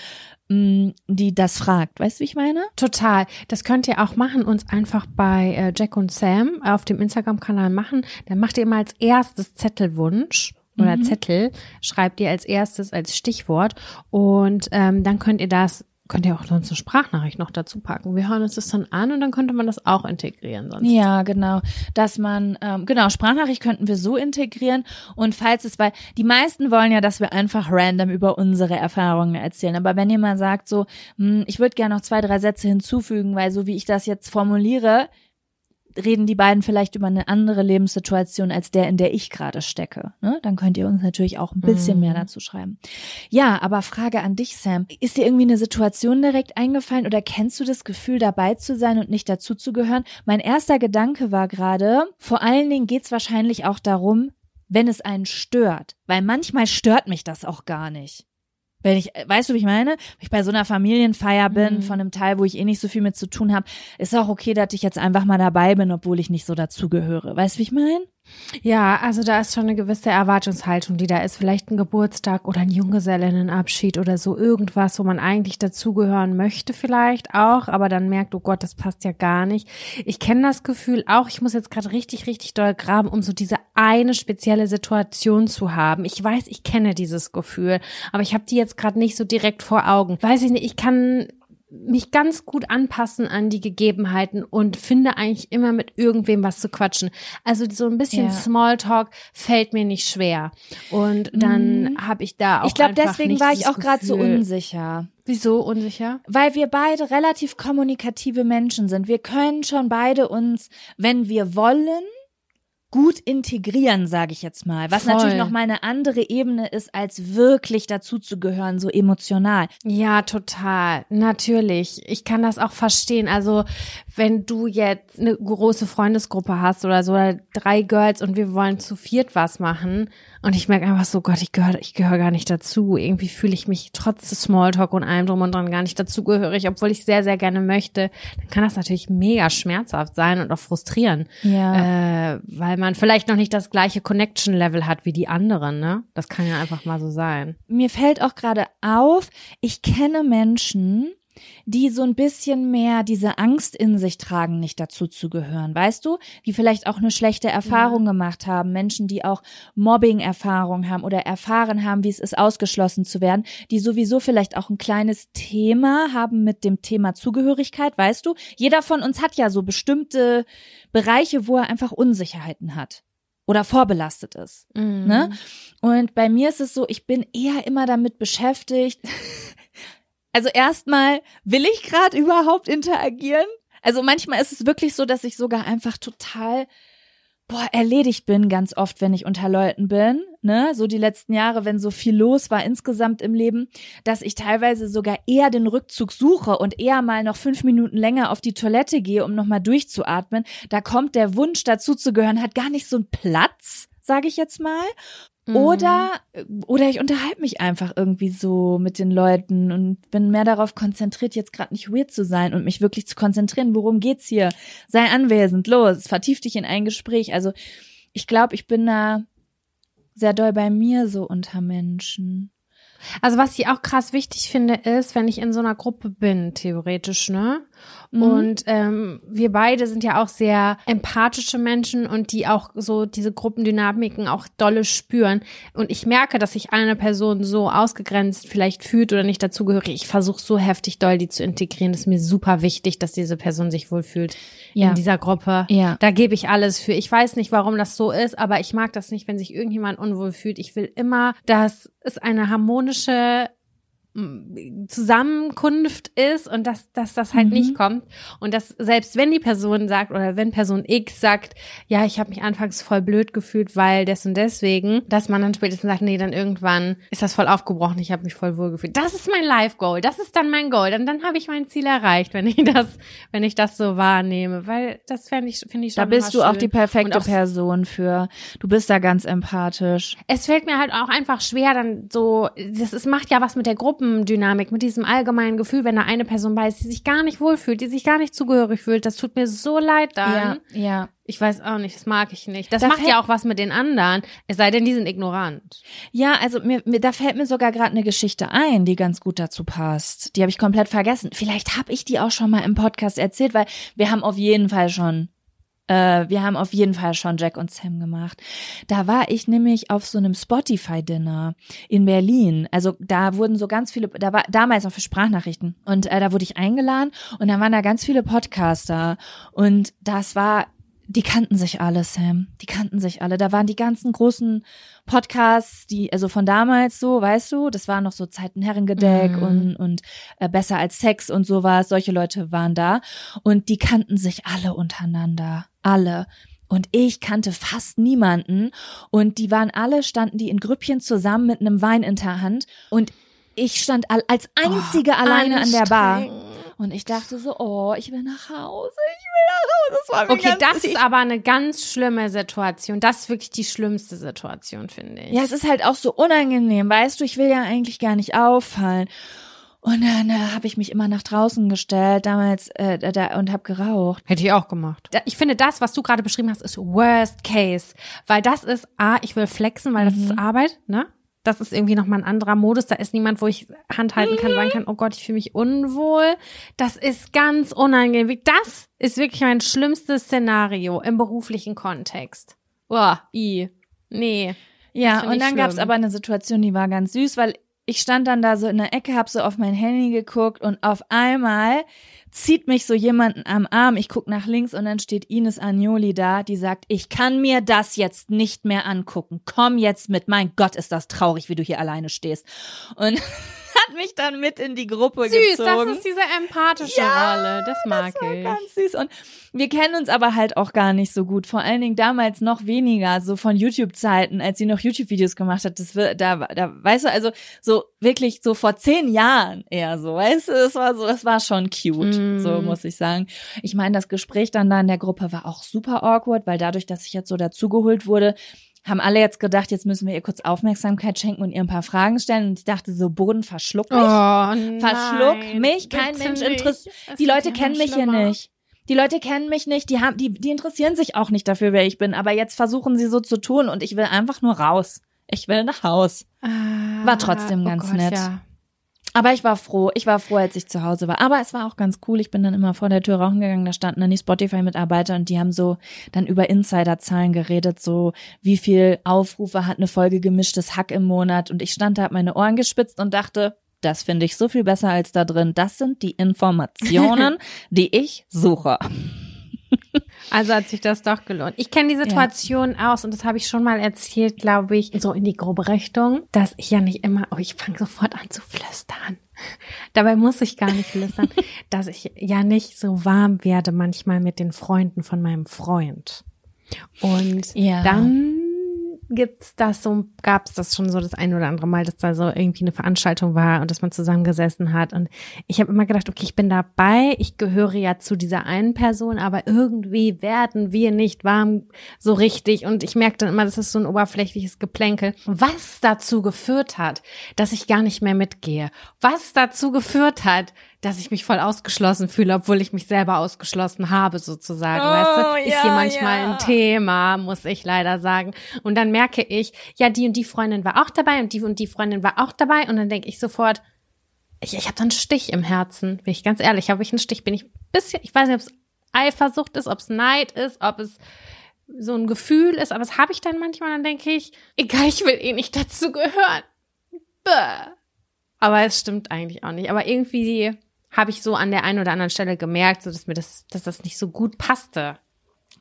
mh, die das fragt. Weißt du, wie ich meine? Total. Das könnt ihr auch machen, uns einfach bei äh, Jack und Sam auf dem Instagram-Kanal machen. Dann macht ihr immer als erstes Zettelwunsch oder Mhm. Zettel, schreibt ihr als erstes als Stichwort und ähm, dann könnt ihr das, könnt ihr auch sonst eine Sprachnachricht noch dazu packen. Wir hören uns das dann an und dann könnte man das auch integrieren sonst. Ja, genau. Dass man, ähm, genau, Sprachnachricht könnten wir so integrieren. Und falls es, weil die meisten wollen ja, dass wir einfach random über unsere Erfahrungen erzählen. Aber wenn ihr mal sagt, so, hm, ich würde gerne noch zwei, drei Sätze hinzufügen, weil so wie ich das jetzt formuliere, reden die beiden vielleicht über eine andere Lebenssituation als der, in der ich gerade stecke. Ne? Dann könnt ihr uns natürlich auch ein bisschen Mhm. mehr dazu schreiben. Ja, aber Frage an dich, Sam. Ist dir irgendwie eine Situation direkt eingefallen oder kennst du das Gefühl, dabei zu sein und nicht dazuzugehören? Mein erster Gedanke war gerade, vor allen Dingen geht's wahrscheinlich auch darum, wenn es einen stört. Weil manchmal stört mich das auch gar nicht. Wenn ich, weißt du, wie ich meine? Wenn ich bei so einer Familienfeier bin, Mhm. von einem Teil, wo ich eh nicht so viel mit zu tun habe, ist auch okay, dass ich jetzt einfach mal dabei bin, obwohl ich nicht so dazugehöre. Weißt du, wie ich meine? Ja, also da ist schon eine gewisse Erwartungshaltung, die da ist. Vielleicht ein Geburtstag oder ein Junggesellinnenabschied oder so irgendwas, wo man eigentlich dazugehören möchte vielleicht auch, aber dann merkt, oh Gott, das passt ja gar nicht. Ich kenne das Gefühl auch, ich muss jetzt gerade richtig, richtig doll graben, um so diese eine spezielle Situation zu haben. Ich weiß, ich kenne dieses Gefühl, aber ich habe die jetzt gerade nicht so direkt vor Augen. Weiß ich nicht, ich kann mich ganz gut anpassen an die Gegebenheiten und finde eigentlich immer mit irgendwem was zu quatschen. Also so ein bisschen Ja. Smalltalk fällt mir nicht schwer. Und dann habe ich da auch ich glaube, deswegen war ich auch gerade so unsicher. Wieso unsicher? Weil wir beide relativ kommunikative Menschen sind. Wir können schon beide uns, wenn wir wollen, gut integrieren, sage ich jetzt mal. Was Voll. natürlich noch mal eine andere Ebene ist, als wirklich dazuzugehören, so emotional. Ja, total. Natürlich. Ich kann das auch verstehen. Also, wenn du jetzt eine große Freundesgruppe hast oder so, oder drei Girls und wir wollen zu viert was machen und ich merke einfach so, Gott, ich gehöre ich gehöre gar nicht dazu. Irgendwie fühle ich mich trotz des Smalltalk und allem drum und dran gar nicht dazugehörig, obwohl ich sehr, sehr gerne möchte. Dann kann das natürlich mega schmerzhaft sein und auch frustrieren. Ja. Äh, weil man vielleicht noch nicht das gleiche Connection-Level hat wie die anderen, ne? Das kann ja einfach mal so sein. Mir fällt auch gerade auf, ich kenne Menschen, die so ein bisschen mehr diese Angst in sich tragen, nicht dazu zu gehören, weißt du? Die vielleicht auch eine schlechte Erfahrung gemacht haben, Menschen, die auch Mobbing-Erfahrung haben oder erfahren haben, wie es ist, ausgeschlossen zu werden, die sowieso vielleicht auch ein kleines Thema haben mit dem Thema Zugehörigkeit, weißt du? Jeder von uns hat ja so bestimmte Bereiche, wo er einfach Unsicherheiten hat oder vorbelastet ist. Ne? Und bei mir ist es so, ich bin eher immer damit beschäftigt. Also erstmal, will ich gerade überhaupt interagieren? Also manchmal ist es wirklich so, dass ich sogar einfach total boah, erledigt bin ganz oft, wenn ich unter Leuten bin, ne? So die letzten Jahre, wenn so viel los war insgesamt im Leben, dass ich teilweise sogar eher den Rückzug suche und eher mal noch fünf Minuten länger auf die Toilette gehe, um nochmal durchzuatmen. Da kommt der Wunsch dazu zu gehören, hat gar nicht so einen Platz, sage ich jetzt mal. Mhm. Oder, oder ich unterhalte mich einfach irgendwie so mit den Leuten und bin mehr darauf konzentriert, jetzt gerade nicht weird zu sein und mich wirklich zu konzentrieren. Worum geht's hier? Sei anwesend, los, vertief dich in ein Gespräch. Also ich glaube, ich bin da sehr doll bei mir so unter Menschen. Also was ich auch krass wichtig finde, ist, wenn ich in so einer Gruppe bin, theoretisch, ne? Mhm. Und ähm, wir beide sind ja auch sehr empathische Menschen und die auch so diese Gruppendynamiken auch dolle spüren. Und ich merke, dass sich eine Person so ausgegrenzt vielleicht fühlt oder nicht dazugehörig. Ich versuche so heftig doll, die zu integrieren. Das ist mir super wichtig, dass diese Person sich wohlfühlt Ja. in dieser Gruppe. Ja. Da gebe ich alles für. Ich weiß nicht, warum das so ist, aber ich mag das nicht, wenn sich irgendjemand unwohl fühlt. Ich will immer, dass es eine harmonische Zusammenkunft ist und dass, dass das halt Mhm. nicht kommt. Und dass selbst wenn die Person sagt oder wenn Person X sagt, ja, ich habe mich anfangs voll blöd gefühlt, weil des und deswegen, dass man dann spätestens sagt, nee, dann irgendwann ist das voll aufgebrochen, ich habe mich voll wohl gefühlt. Das ist mein Life-Goal, das ist dann mein Goal. Dann, dann habe ich mein Ziel erreicht, wenn ich das, wenn ich das so wahrnehme. Weil das fände ich, finde ich schon Da bist du immer auch schön. die perfekte Und auch Person für. Du bist da ganz empathisch. es fällt mir halt auch einfach schwer, dann so, das ist, macht ja was mit der Gruppendynamik, mit diesem allgemeinen Gefühl, wenn da eine Person bei ist, die sich gar nicht wohlfühlt, die sich gar nicht zugehörig fühlt. Das tut mir so leid dann. Ja, ja. Ich weiß auch nicht, das mag ich nicht. Das Da macht ja auch was mit den anderen, es sei denn, die sind ignorant. Ja, also mir, mir da fällt mir sogar gerade eine Geschichte ein, die ganz gut dazu passt. Die habe ich komplett vergessen. Vielleicht habe ich die auch schon mal im Podcast erzählt, weil wir haben auf jeden Fall schon äh, wir haben auf jeden Fall schon Jack und Sam gemacht. Da war ich nämlich auf so einem Spotify-Dinner in Berlin. Also da wurden so ganz viele, da war damals auch für Sprachnachrichten. Und äh, da wurde ich eingeladen und da waren da ganz viele Podcaster. Und das war die kannten sich alle, Sam. Die kannten sich alle. Da waren die ganzen großen Podcasts, die, also von damals so, weißt du, das war noch so Zeiten Herrengedeck Mhm. und, und äh, besser als Sex und sowas. Solche Leute waren da. Und die kannten sich alle untereinander. Alle. Und ich kannte fast niemanden. Und die waren alle, standen die in Grüppchen zusammen mit einem Wein in der Hand. Und ich stand al- als einzige alleine an der Bar. Und ich dachte so, oh, ich will nach Hause, ich will nach Hause. Das war mir Okay, ganz das ist aber eine ganz schlimme Situation. Das ist wirklich die schlimmste Situation, finde ich. Ja, es ist halt auch so unangenehm, weißt du, ich will ja eigentlich gar nicht auffallen. Und dann äh, habe ich mich immer nach draußen gestellt, damals äh, da, und habe geraucht. Hätte ich auch gemacht. Ich finde, das, was du gerade beschrieben hast, ist worst case. Weil das ist, A, ich will flexen, weil das ist Arbeit, ne? Das ist irgendwie nochmal ein anderer Modus. Da ist niemand, wo ich Hand halten kann, sagen kann, oh Gott, ich fühle mich unwohl. Das ist ganz unangenehm. Das ist wirklich mein schlimmstes Szenario im beruflichen Kontext. Boah, i. Nee. Ja, und dann gab's schlimm. aber eine Situation, die war ganz süß, weil ich stand dann da so in der Ecke, hab so auf mein Handy geguckt und auf einmal zieht mich so jemanden am Arm. Ich guck nach links und dann steht Ines Agnoli da, die sagt, ich kann mir das jetzt nicht mehr angucken. Komm jetzt mit. Mein Gott, ist das traurig, wie du hier alleine stehst. Und hat mich dann mit in die Gruppe Süß, gezogen. das ist diese empathische Ja, Rolle. Das mag das war ich. ganz süß. Und wir kennen uns aber halt auch gar nicht so gut. Vor allen Dingen damals noch weniger, so von YouTube-Zeiten, als sie noch YouTube-Videos gemacht hat. Das wird, da, da, weißt du, also so wirklich so vor zehn Jahren eher so, weißt du, das war so, das war schon cute, Mm. so muss ich sagen. Ich meine, das Gespräch dann da in der Gruppe war auch super awkward, weil dadurch, dass ich jetzt so dazugeholt wurde, haben alle jetzt gedacht, jetzt müssen wir ihr kurz Aufmerksamkeit schenken und ihr ein paar Fragen stellen. Und ich dachte so, Boden verschluck mich. Oh, nein, Verschluck mich, kein Mensch interessiert. Es Die Leute kennen mich hier schlimmer. nicht. Die Leute kennen mich nicht, die haben, die, die interessieren sich auch nicht dafür, wer ich bin. Aber jetzt versuchen sie so zu tun und ich will einfach nur raus. Ich will nach Haus. Ah, War trotzdem ganz oh Gott, nett. Ja. Aber ich war froh. Ich war froh, als ich zu Hause war. Aber es war auch ganz cool. Ich bin dann immer vor der Tür rauchen gegangen. Da standen dann die Spotify-Mitarbeiter und die haben so dann über Insider-Zahlen geredet. So, wie viel Aufrufe hat eine Folge gemischtes Hack im Monat? Und ich stand da, hab meine Ohren gespitzt und dachte, das finde ich so viel besser als da drin. Das sind die Informationen, die ich suche. Also hat sich das doch gelohnt. Ich kenne die Situation aus und das habe ich schon mal erzählt, glaube ich, so in die grobe Richtung, dass ich ja nicht immer, oh, ich fange sofort an zu flüstern. Dabei muss ich gar nicht flüstern, dass ich ja nicht so warm werde manchmal mit den Freunden von meinem Freund. Und Ja. dann gibt's das so, gab's das schon so das ein oder andere Mal, dass da so irgendwie eine Veranstaltung war und dass man zusammengesessen hat. Und ich habe immer gedacht, okay, ich bin dabei, ich gehöre ja zu dieser einen Person, aber irgendwie werden wir nicht warm so richtig. Und ich merke dann immer, das ist so ein oberflächliches Geplänkel. Was dazu geführt hat, dass ich gar nicht mehr mitgehe. Was dazu geführt hat, dass ich mich voll ausgeschlossen fühle, obwohl ich mich selber ausgeschlossen habe, sozusagen. Oh, weißt du? Ist ja, hier manchmal ja. ein Thema, muss ich leider sagen. Und dann merke ich, ja, die und die Freundin war auch dabei und die und die Freundin war auch dabei. Und dann denke ich sofort, ich, ich habe da einen Stich im Herzen, bin ich ganz ehrlich, habe ich einen Stich, bin ich ein bisschen, ich weiß nicht, ob es Eifersucht ist, ob es Neid ist, ob es so ein Gefühl ist, aber das habe ich dann manchmal, dann denke ich, egal, ich will eh nicht dazu gehören. Bäh. Aber es stimmt eigentlich auch nicht. Aber irgendwie habe ich so an der einen oder anderen Stelle gemerkt, so dass mir das, dass das nicht so gut passte.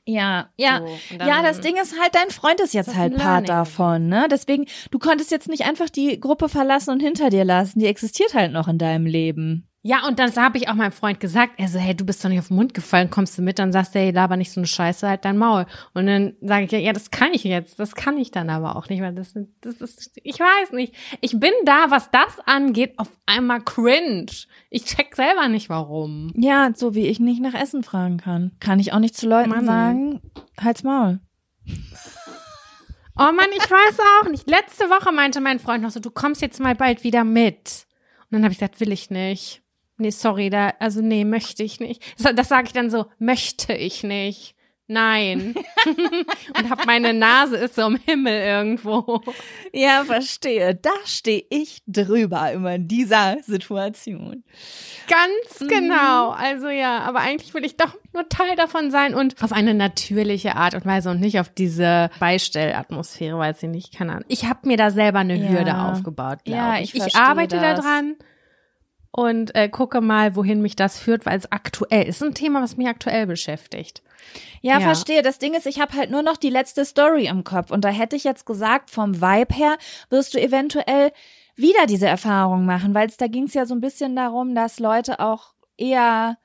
Ja, ja. So, dann- ja, das Ding ist halt, dein Freund ist jetzt das halt Part davon, ne? Deswegen, du konntest jetzt nicht einfach die Gruppe verlassen und hinter dir lassen. Die existiert halt noch in deinem Leben. Ja, und dann habe ich auch meinem Freund gesagt, er so, hey, du bist doch nicht auf den Mund gefallen, kommst du mit? Dann sagst du, hey, laber nicht so eine Scheiße, halt dein Maul. Und dann sage ich, ja, das kann ich jetzt, das kann ich dann aber auch nicht, weil das, das ist, ich weiß nicht. Ich bin da, was das angeht, auf einmal cringe. Ich check selber nicht, warum. Ja, so wie ich nicht nach Essen fragen kann. Kann ich auch nicht zu Leuten Mann. sagen, halt's Maul. Oh Mann, ich weiß auch nicht. Letzte Woche meinte mein Freund noch so, du kommst jetzt mal bald wieder mit. Und dann habe ich gesagt, will ich nicht. Nee, sorry, da, also nee, möchte ich nicht. Das, das sage ich dann so, möchte ich nicht. Nein. und hab meine Nase ist so im Himmel irgendwo. Ja, verstehe. Da stehe ich drüber immer in dieser Situation. Ganz genau. Also ja, aber eigentlich will ich doch nur Teil davon sein und auf eine natürliche Art und Weise und nicht auf diese Beistellatmosphäre, weiß ich nicht, keine Ahnung. Ich habe mir da selber eine Ja. Hürde aufgebaut, glaube Ja, ich. ich Ich arbeite da das. dran und äh, gucke mal, wohin mich das führt, weil es aktuell ist ein Thema, was mich aktuell beschäftigt. Ja, Ja. verstehe. Das Ding ist, ich habe halt nur noch die letzte Story im Kopf. Und da hätte ich jetzt gesagt, vom Vibe her wirst du eventuell wieder diese Erfahrung machen, weil es da ging es ja so ein bisschen darum, dass Leute auch eher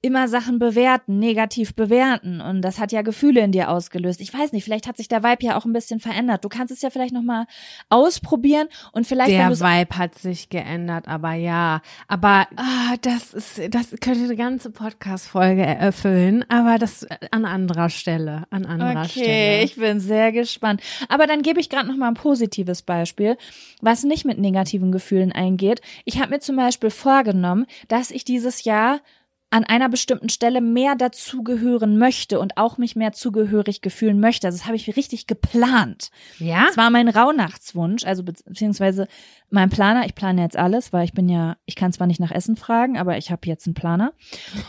immer Sachen bewerten, negativ bewerten. Und das hat ja Gefühle in dir ausgelöst. Ich weiß nicht, vielleicht hat sich der Vibe ja auch ein bisschen verändert. Du kannst es ja vielleicht nochmal ausprobieren und vielleicht, Der Vibe hat sich geändert, aber ja. Aber ah, das ist, das könnte eine ganze Podcast-Folge erfüllen, aber das an anderer Stelle, an anderer Okay, Stelle. ich bin sehr gespannt. Aber dann gebe ich gerade noch mal ein positives Beispiel, was nicht mit negativen Gefühlen eingeht. Ich habe mir zum Beispiel vorgenommen, dass ich dieses Jahr an einer bestimmten Stelle mehr dazugehören möchte und auch mich mehr zugehörig gefühlen möchte. Also das habe ich richtig geplant. ja? Das war mein Rauhnachtswunsch, also be beziehungsweise mein Planer. Ich plane jetzt alles, weil ich bin ja, ich kann zwar nicht nach Essen fragen, aber ich habe jetzt einen Planer.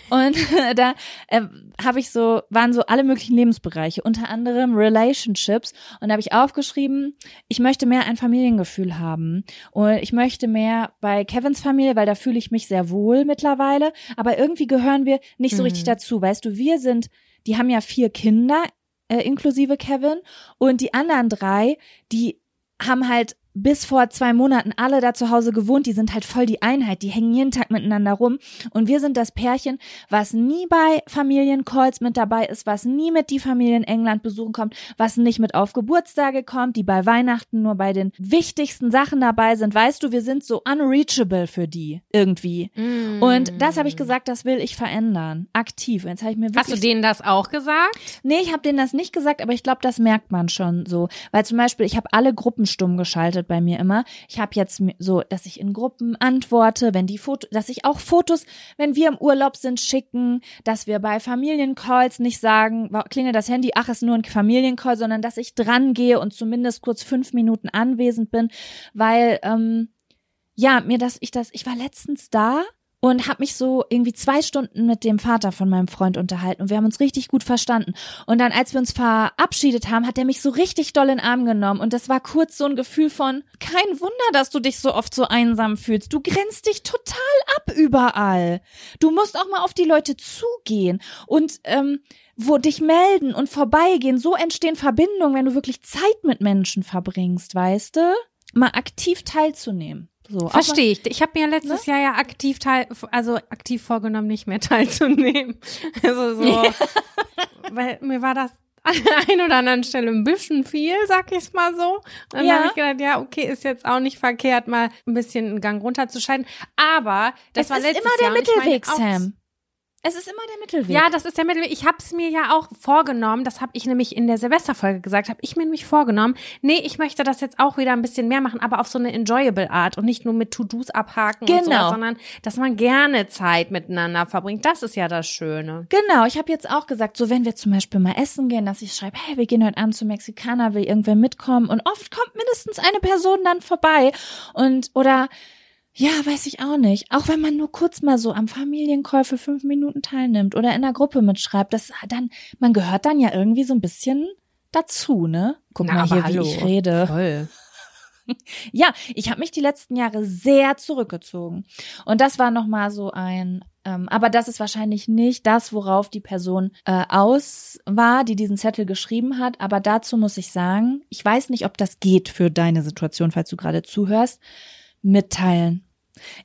Und da äh, habe ich so, waren so alle möglichen Lebensbereiche, unter anderem Relationships. Und da habe ich aufgeschrieben, ich möchte mehr ein Familiengefühl haben. Und ich möchte mehr bei Kevins Familie, weil da fühle ich mich sehr wohl mittlerweile. Aber irgendwie gehören wir nicht so richtig dazu. Weißt du, wir sind, die haben ja vier Kinder, äh, inklusive Kevin. Und die anderen drei, die haben halt bis vor zwei Monaten alle da zu Hause gewohnt, die sind halt voll die Einheit, die hängen jeden Tag miteinander rum und wir sind das Pärchen, was nie bei Familiencalls mit dabei ist, was nie mit die Familie in England besuchen kommt, was nicht mit auf Geburtstage kommt, die bei Weihnachten nur bei den wichtigsten Sachen dabei sind. Weißt du, wir sind so unreachable für die irgendwie. Mm. Und das habe ich gesagt, das will ich verändern, aktiv. Jetzt habe ich mir wirklich Hast du denen das auch gesagt? Nee, ich habe denen das nicht gesagt, aber ich glaube, das merkt man schon so. Weil zum Beispiel, ich habe alle Gruppen stumm geschaltet bei mir immer. Ich habe jetzt so, dass ich in Gruppen antworte, wenn die Foto, dass ich auch Fotos, wenn wir im Urlaub sind, schicken, dass wir bei Familiencalls nicht sagen, klingelt das Handy, ach, ist nur ein Familiencall, sondern dass ich dran gehe und zumindest kurz fünf Minuten anwesend bin, weil ähm, ja, mir das, ich das, ich war letztens da und habe mich so irgendwie zwei Stunden mit dem Vater von meinem Freund unterhalten und wir haben uns richtig gut verstanden. Und dann, als wir uns verabschiedet haben, hat er mich so richtig doll in den Arm genommen und das war kurz so ein Gefühl von, kein Wunder, dass du dich so oft so einsam fühlst. Du grenzt dich total ab überall. Du musst auch mal auf die Leute zugehen und ähm, wo dich melden und vorbeigehen. So entstehen Verbindungen, wenn du wirklich Zeit mit Menschen verbringst, weißt du? Mal aktiv teilzunehmen. So, Verstehe ich. Ich habe mir letztes Jahr ja aktiv teil, also aktiv vorgenommen, nicht mehr teilzunehmen. Also so, weil mir war das an der einen oder anderen Stelle ein bisschen viel, sag ich's mal so. Dann Ja. habe ich gedacht, ja, okay, ist jetzt auch nicht verkehrt, mal ein bisschen einen Gang runterzuscheiden. Aber das es war ist letztes immer der Jahr und ich meine Mittelweg, Sam. Es ist immer der Mittelweg. Ja, das ist der Mittelweg. Ich habe es mir ja auch vorgenommen, das habe ich nämlich in der Silvesterfolge gesagt, habe ich mir nämlich vorgenommen, nee, ich möchte das jetzt auch wieder ein bisschen mehr machen, aber auf so eine enjoyable Art und nicht nur mit To-Dos abhaken und Genau. sowas, sondern dass man gerne Zeit miteinander verbringt. Das ist ja das Schöne. Genau, ich habe jetzt auch gesagt, so wenn wir zum Beispiel mal essen gehen, dass ich schreibe, hey, wir gehen heute Abend zu Mexikaner, will irgendwer mitkommen? Und oft kommt mindestens eine Person dann vorbei und oder ja, weiß ich auch nicht. Auch wenn man nur kurz mal so am Familiencall für fünf Minuten teilnimmt oder in der Gruppe mitschreibt, das dann, man gehört dann ja irgendwie so ein bisschen dazu, ne? Guck Na, mal hier, hallo. wie ich rede. Voll. Ja, ich habe mich die letzten Jahre sehr zurückgezogen. Und das war nochmal so ein Ähm, aber das ist wahrscheinlich nicht das, worauf die Person äh, aus war, die diesen Zettel geschrieben hat. Aber dazu muss ich sagen, ich weiß nicht, ob das geht für deine Situation, falls du gerade zuhörst. Mitteilen.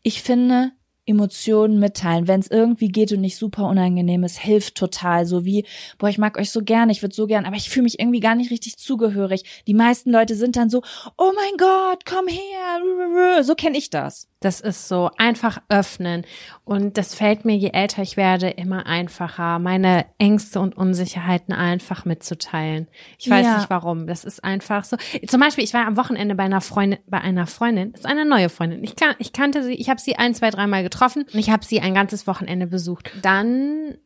Ich finde, Emotionen mitteilen, wenn es irgendwie geht und nicht super unangenehm ist, hilft total. So wie, boah, ich mag euch so gern, ich würde so gern, aber ich fühle mich irgendwie gar nicht richtig zugehörig. Die meisten Leute sind dann so, oh mein Gott, komm her. So kenne ich das. Das ist so einfach öffnen. Und das fällt mir, je älter ich werde, immer einfacher, meine Ängste und Unsicherheiten einfach mitzuteilen. Ich weiß Ja. nicht warum. Das ist einfach so. Zum Beispiel, ich war am Wochenende bei einer Freundin, bei einer Freundin, das ist eine neue Freundin. Ich, kan ich kannte sie, ich habe sie ein, zwei, dreimal getroffen und ich habe sie ein ganzes Wochenende besucht. Dann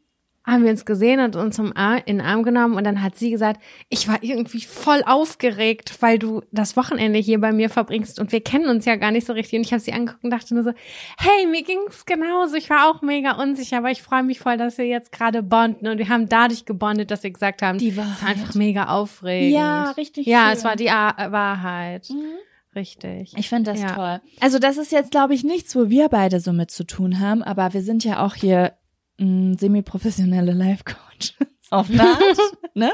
haben wir uns gesehen und uns in den Arm genommen und dann hat sie gesagt, ich war irgendwie voll aufgeregt, weil du das Wochenende hier bei mir verbringst und wir kennen uns ja gar nicht so richtig. Und ich habe sie angeguckt und dachte nur so, hey, mir ging's genauso. Ich war auch mega unsicher, aber ich freue mich voll, dass wir jetzt gerade bonden und wir haben dadurch gebondet, dass wir gesagt haben, Die es ist Wahrheit. einfach mega aufregend. Ja, richtig Ja, schön. es war die A Wahrheit. Richtig. Ich finde das Ja. toll. Also das ist jetzt, glaube ich, nichts, wo wir beide so mit zu tun haben, aber wir sind ja auch hier mh, semi-professionelle Life-Coaches. Auf eine Art, ne?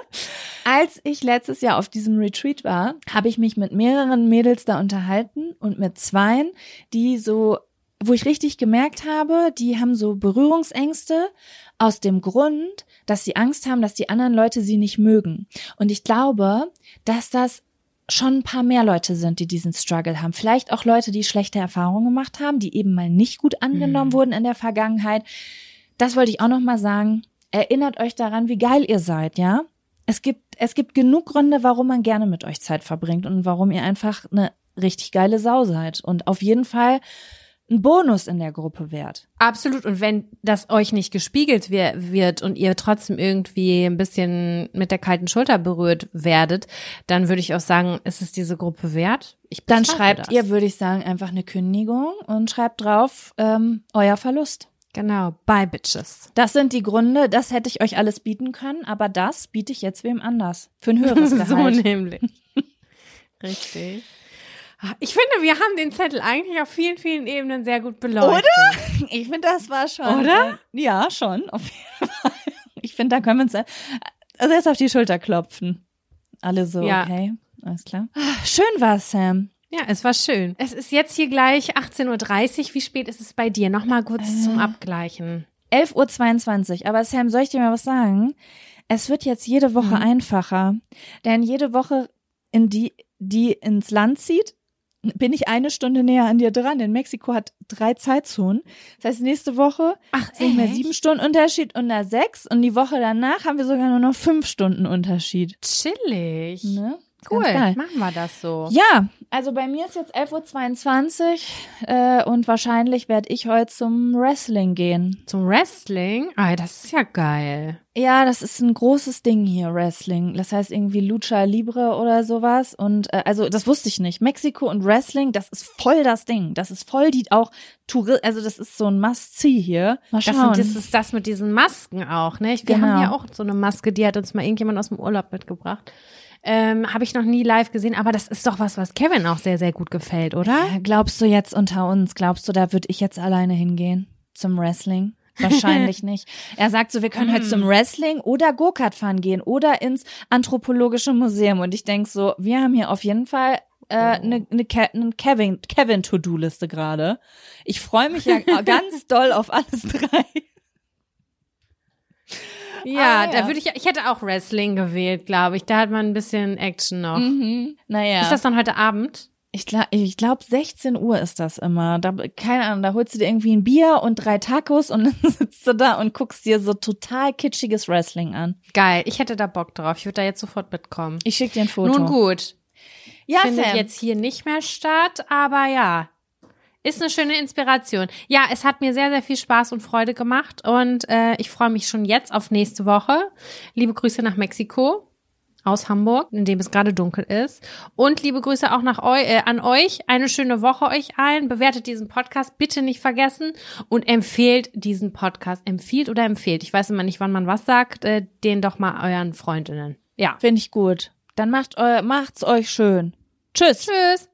Als ich letztes Jahr auf diesem Retreat war, habe ich mich mit mehreren Mädels da unterhalten und mit zweien, die so, wo ich richtig gemerkt habe, die haben so Berührungsängste aus dem Grund, dass sie Angst haben, dass die anderen Leute sie nicht mögen. Und ich glaube, dass das schon ein paar mehr Leute sind, die diesen Struggle haben. Vielleicht auch Leute, die schlechte Erfahrungen gemacht haben, die eben mal nicht gut angenommen wurden in der Vergangenheit. Das wollte ich auch noch mal sagen. Erinnert euch daran, wie geil ihr seid, ja? Es gibt, es gibt genug Gründe, warum man gerne mit euch Zeit verbringt und warum ihr einfach eine richtig geile Sau seid und auf jeden Fall ein Bonus in der Gruppe wärt. Absolut. Und wenn das euch nicht gespiegelt wird und ihr trotzdem irgendwie ein bisschen mit der kalten Schulter berührt werdet, dann würde ich auch sagen, ist es diese Gruppe wert? Ich Dann schreibt das. ihr, würde ich sagen, einfach eine Kündigung und schreibt drauf ähm, euer Verlust. Genau, bye bitches. Das sind die Gründe, das hätte ich euch alles bieten können, aber das biete ich jetzt wem anders. Für ein höheres so Gehalt. nämlich. Richtig. Ich finde, wir haben den Zettel eigentlich auf vielen, vielen Ebenen sehr gut beleuchtet. Ich finde, das war schon. Oder? Äh, ja, schon, auf jeden Fall. Ich finde, da können wir uns äh, also jetzt auf die Schulter klopfen. Alle so, Ja. okay. Alles klar. Schön war Sam. Ja, es war schön. Es ist jetzt hier gleich 18.30 Uhr. Wie spät ist es bei dir? Nochmal kurz Äh. zum Abgleichen. 11.22 Uhr. Aber Sam, soll ich dir mal was sagen? Es wird jetzt jede Woche Mhm. einfacher. Denn jede Woche, in die, die ins Land zieht, bin ich eine Stunde näher an dir dran. Denn Mexiko hat drei Zeitzonen. Das heißt, nächste Woche Ach, sind mehr sieben Stunden Unterschied und da sechs. Und die Woche danach haben wir sogar nur noch fünf Stunden Unterschied. Chillig. Ne? Cool, machen wir das so. Ja, also bei mir ist jetzt 11.22 Uhr äh, und wahrscheinlich werde ich heute zum Wrestling gehen. Zum Wrestling? Ah, das ist ja geil. Ja, das ist ein großes Ding hier, Wrestling. Das heißt irgendwie Lucha Libre oder sowas. Und äh, also das wusste ich nicht. Mexiko und Wrestling, das ist voll das Ding. Das ist voll die auch Touri also das ist so ein Must-See hier. Mal Das, schauen. sind, das ist das mit diesen Masken auch, ne? Wir Genau. haben ja auch so eine Maske, die hat uns mal irgendjemand aus dem Urlaub mitgebracht. Ähm, Habe ich noch nie live gesehen, aber das ist doch was, was Kevin auch sehr, sehr gut gefällt, oder? Ja, glaubst du jetzt unter uns, glaubst du, da würde ich jetzt alleine hingehen zum Wrestling? Wahrscheinlich nicht. Er sagt so, wir können heute zum Wrestling oder Go-Kart fahren gehen oder ins Anthropologische Museum. Und ich denk so, wir haben hier auf jeden Fall äh, eine ne Ke ne Kevin, Kevin To-Do-Liste gerade. Ich freue mich ja ganz doll auf alles drei. Ja, Ah, ja. da würde ich, ich hätte auch Wrestling gewählt, glaube ich. Da hat man ein bisschen Action noch. Mhm. Naja. Ist das dann heute Abend? Ich glaube, ich glaub, 16 Uhr ist das immer. Da, keine Ahnung, da holst du dir irgendwie ein Bier und drei Tacos und dann sitzt du da und guckst dir so total kitschiges Wrestling an. Geil, ich hätte da Bock drauf. Ich würde da jetzt sofort mitkommen. Ich schick dir ein Foto. Nun gut, Ja, findet Sam. jetzt hier nicht mehr statt, aber ja, ist eine schöne Inspiration. Ja, es hat mir sehr, sehr viel Spaß und Freude gemacht und äh, ich freue mich schon jetzt auf nächste Woche. Liebe Grüße nach Mexiko aus Hamburg, in dem es gerade dunkel ist. Und liebe Grüße auch nach eu äh, an euch. Eine schöne Woche euch allen. Bewertet diesen Podcast bitte nicht vergessen und empfehlt diesen Podcast. Empfiehlt oder empfehlt. Ich weiß immer nicht, wann man was sagt. Äh, den doch mal euren Freundinnen. Ja. Finde ich gut. Dann macht eu macht's euch schön. Tschüss. Tschüss.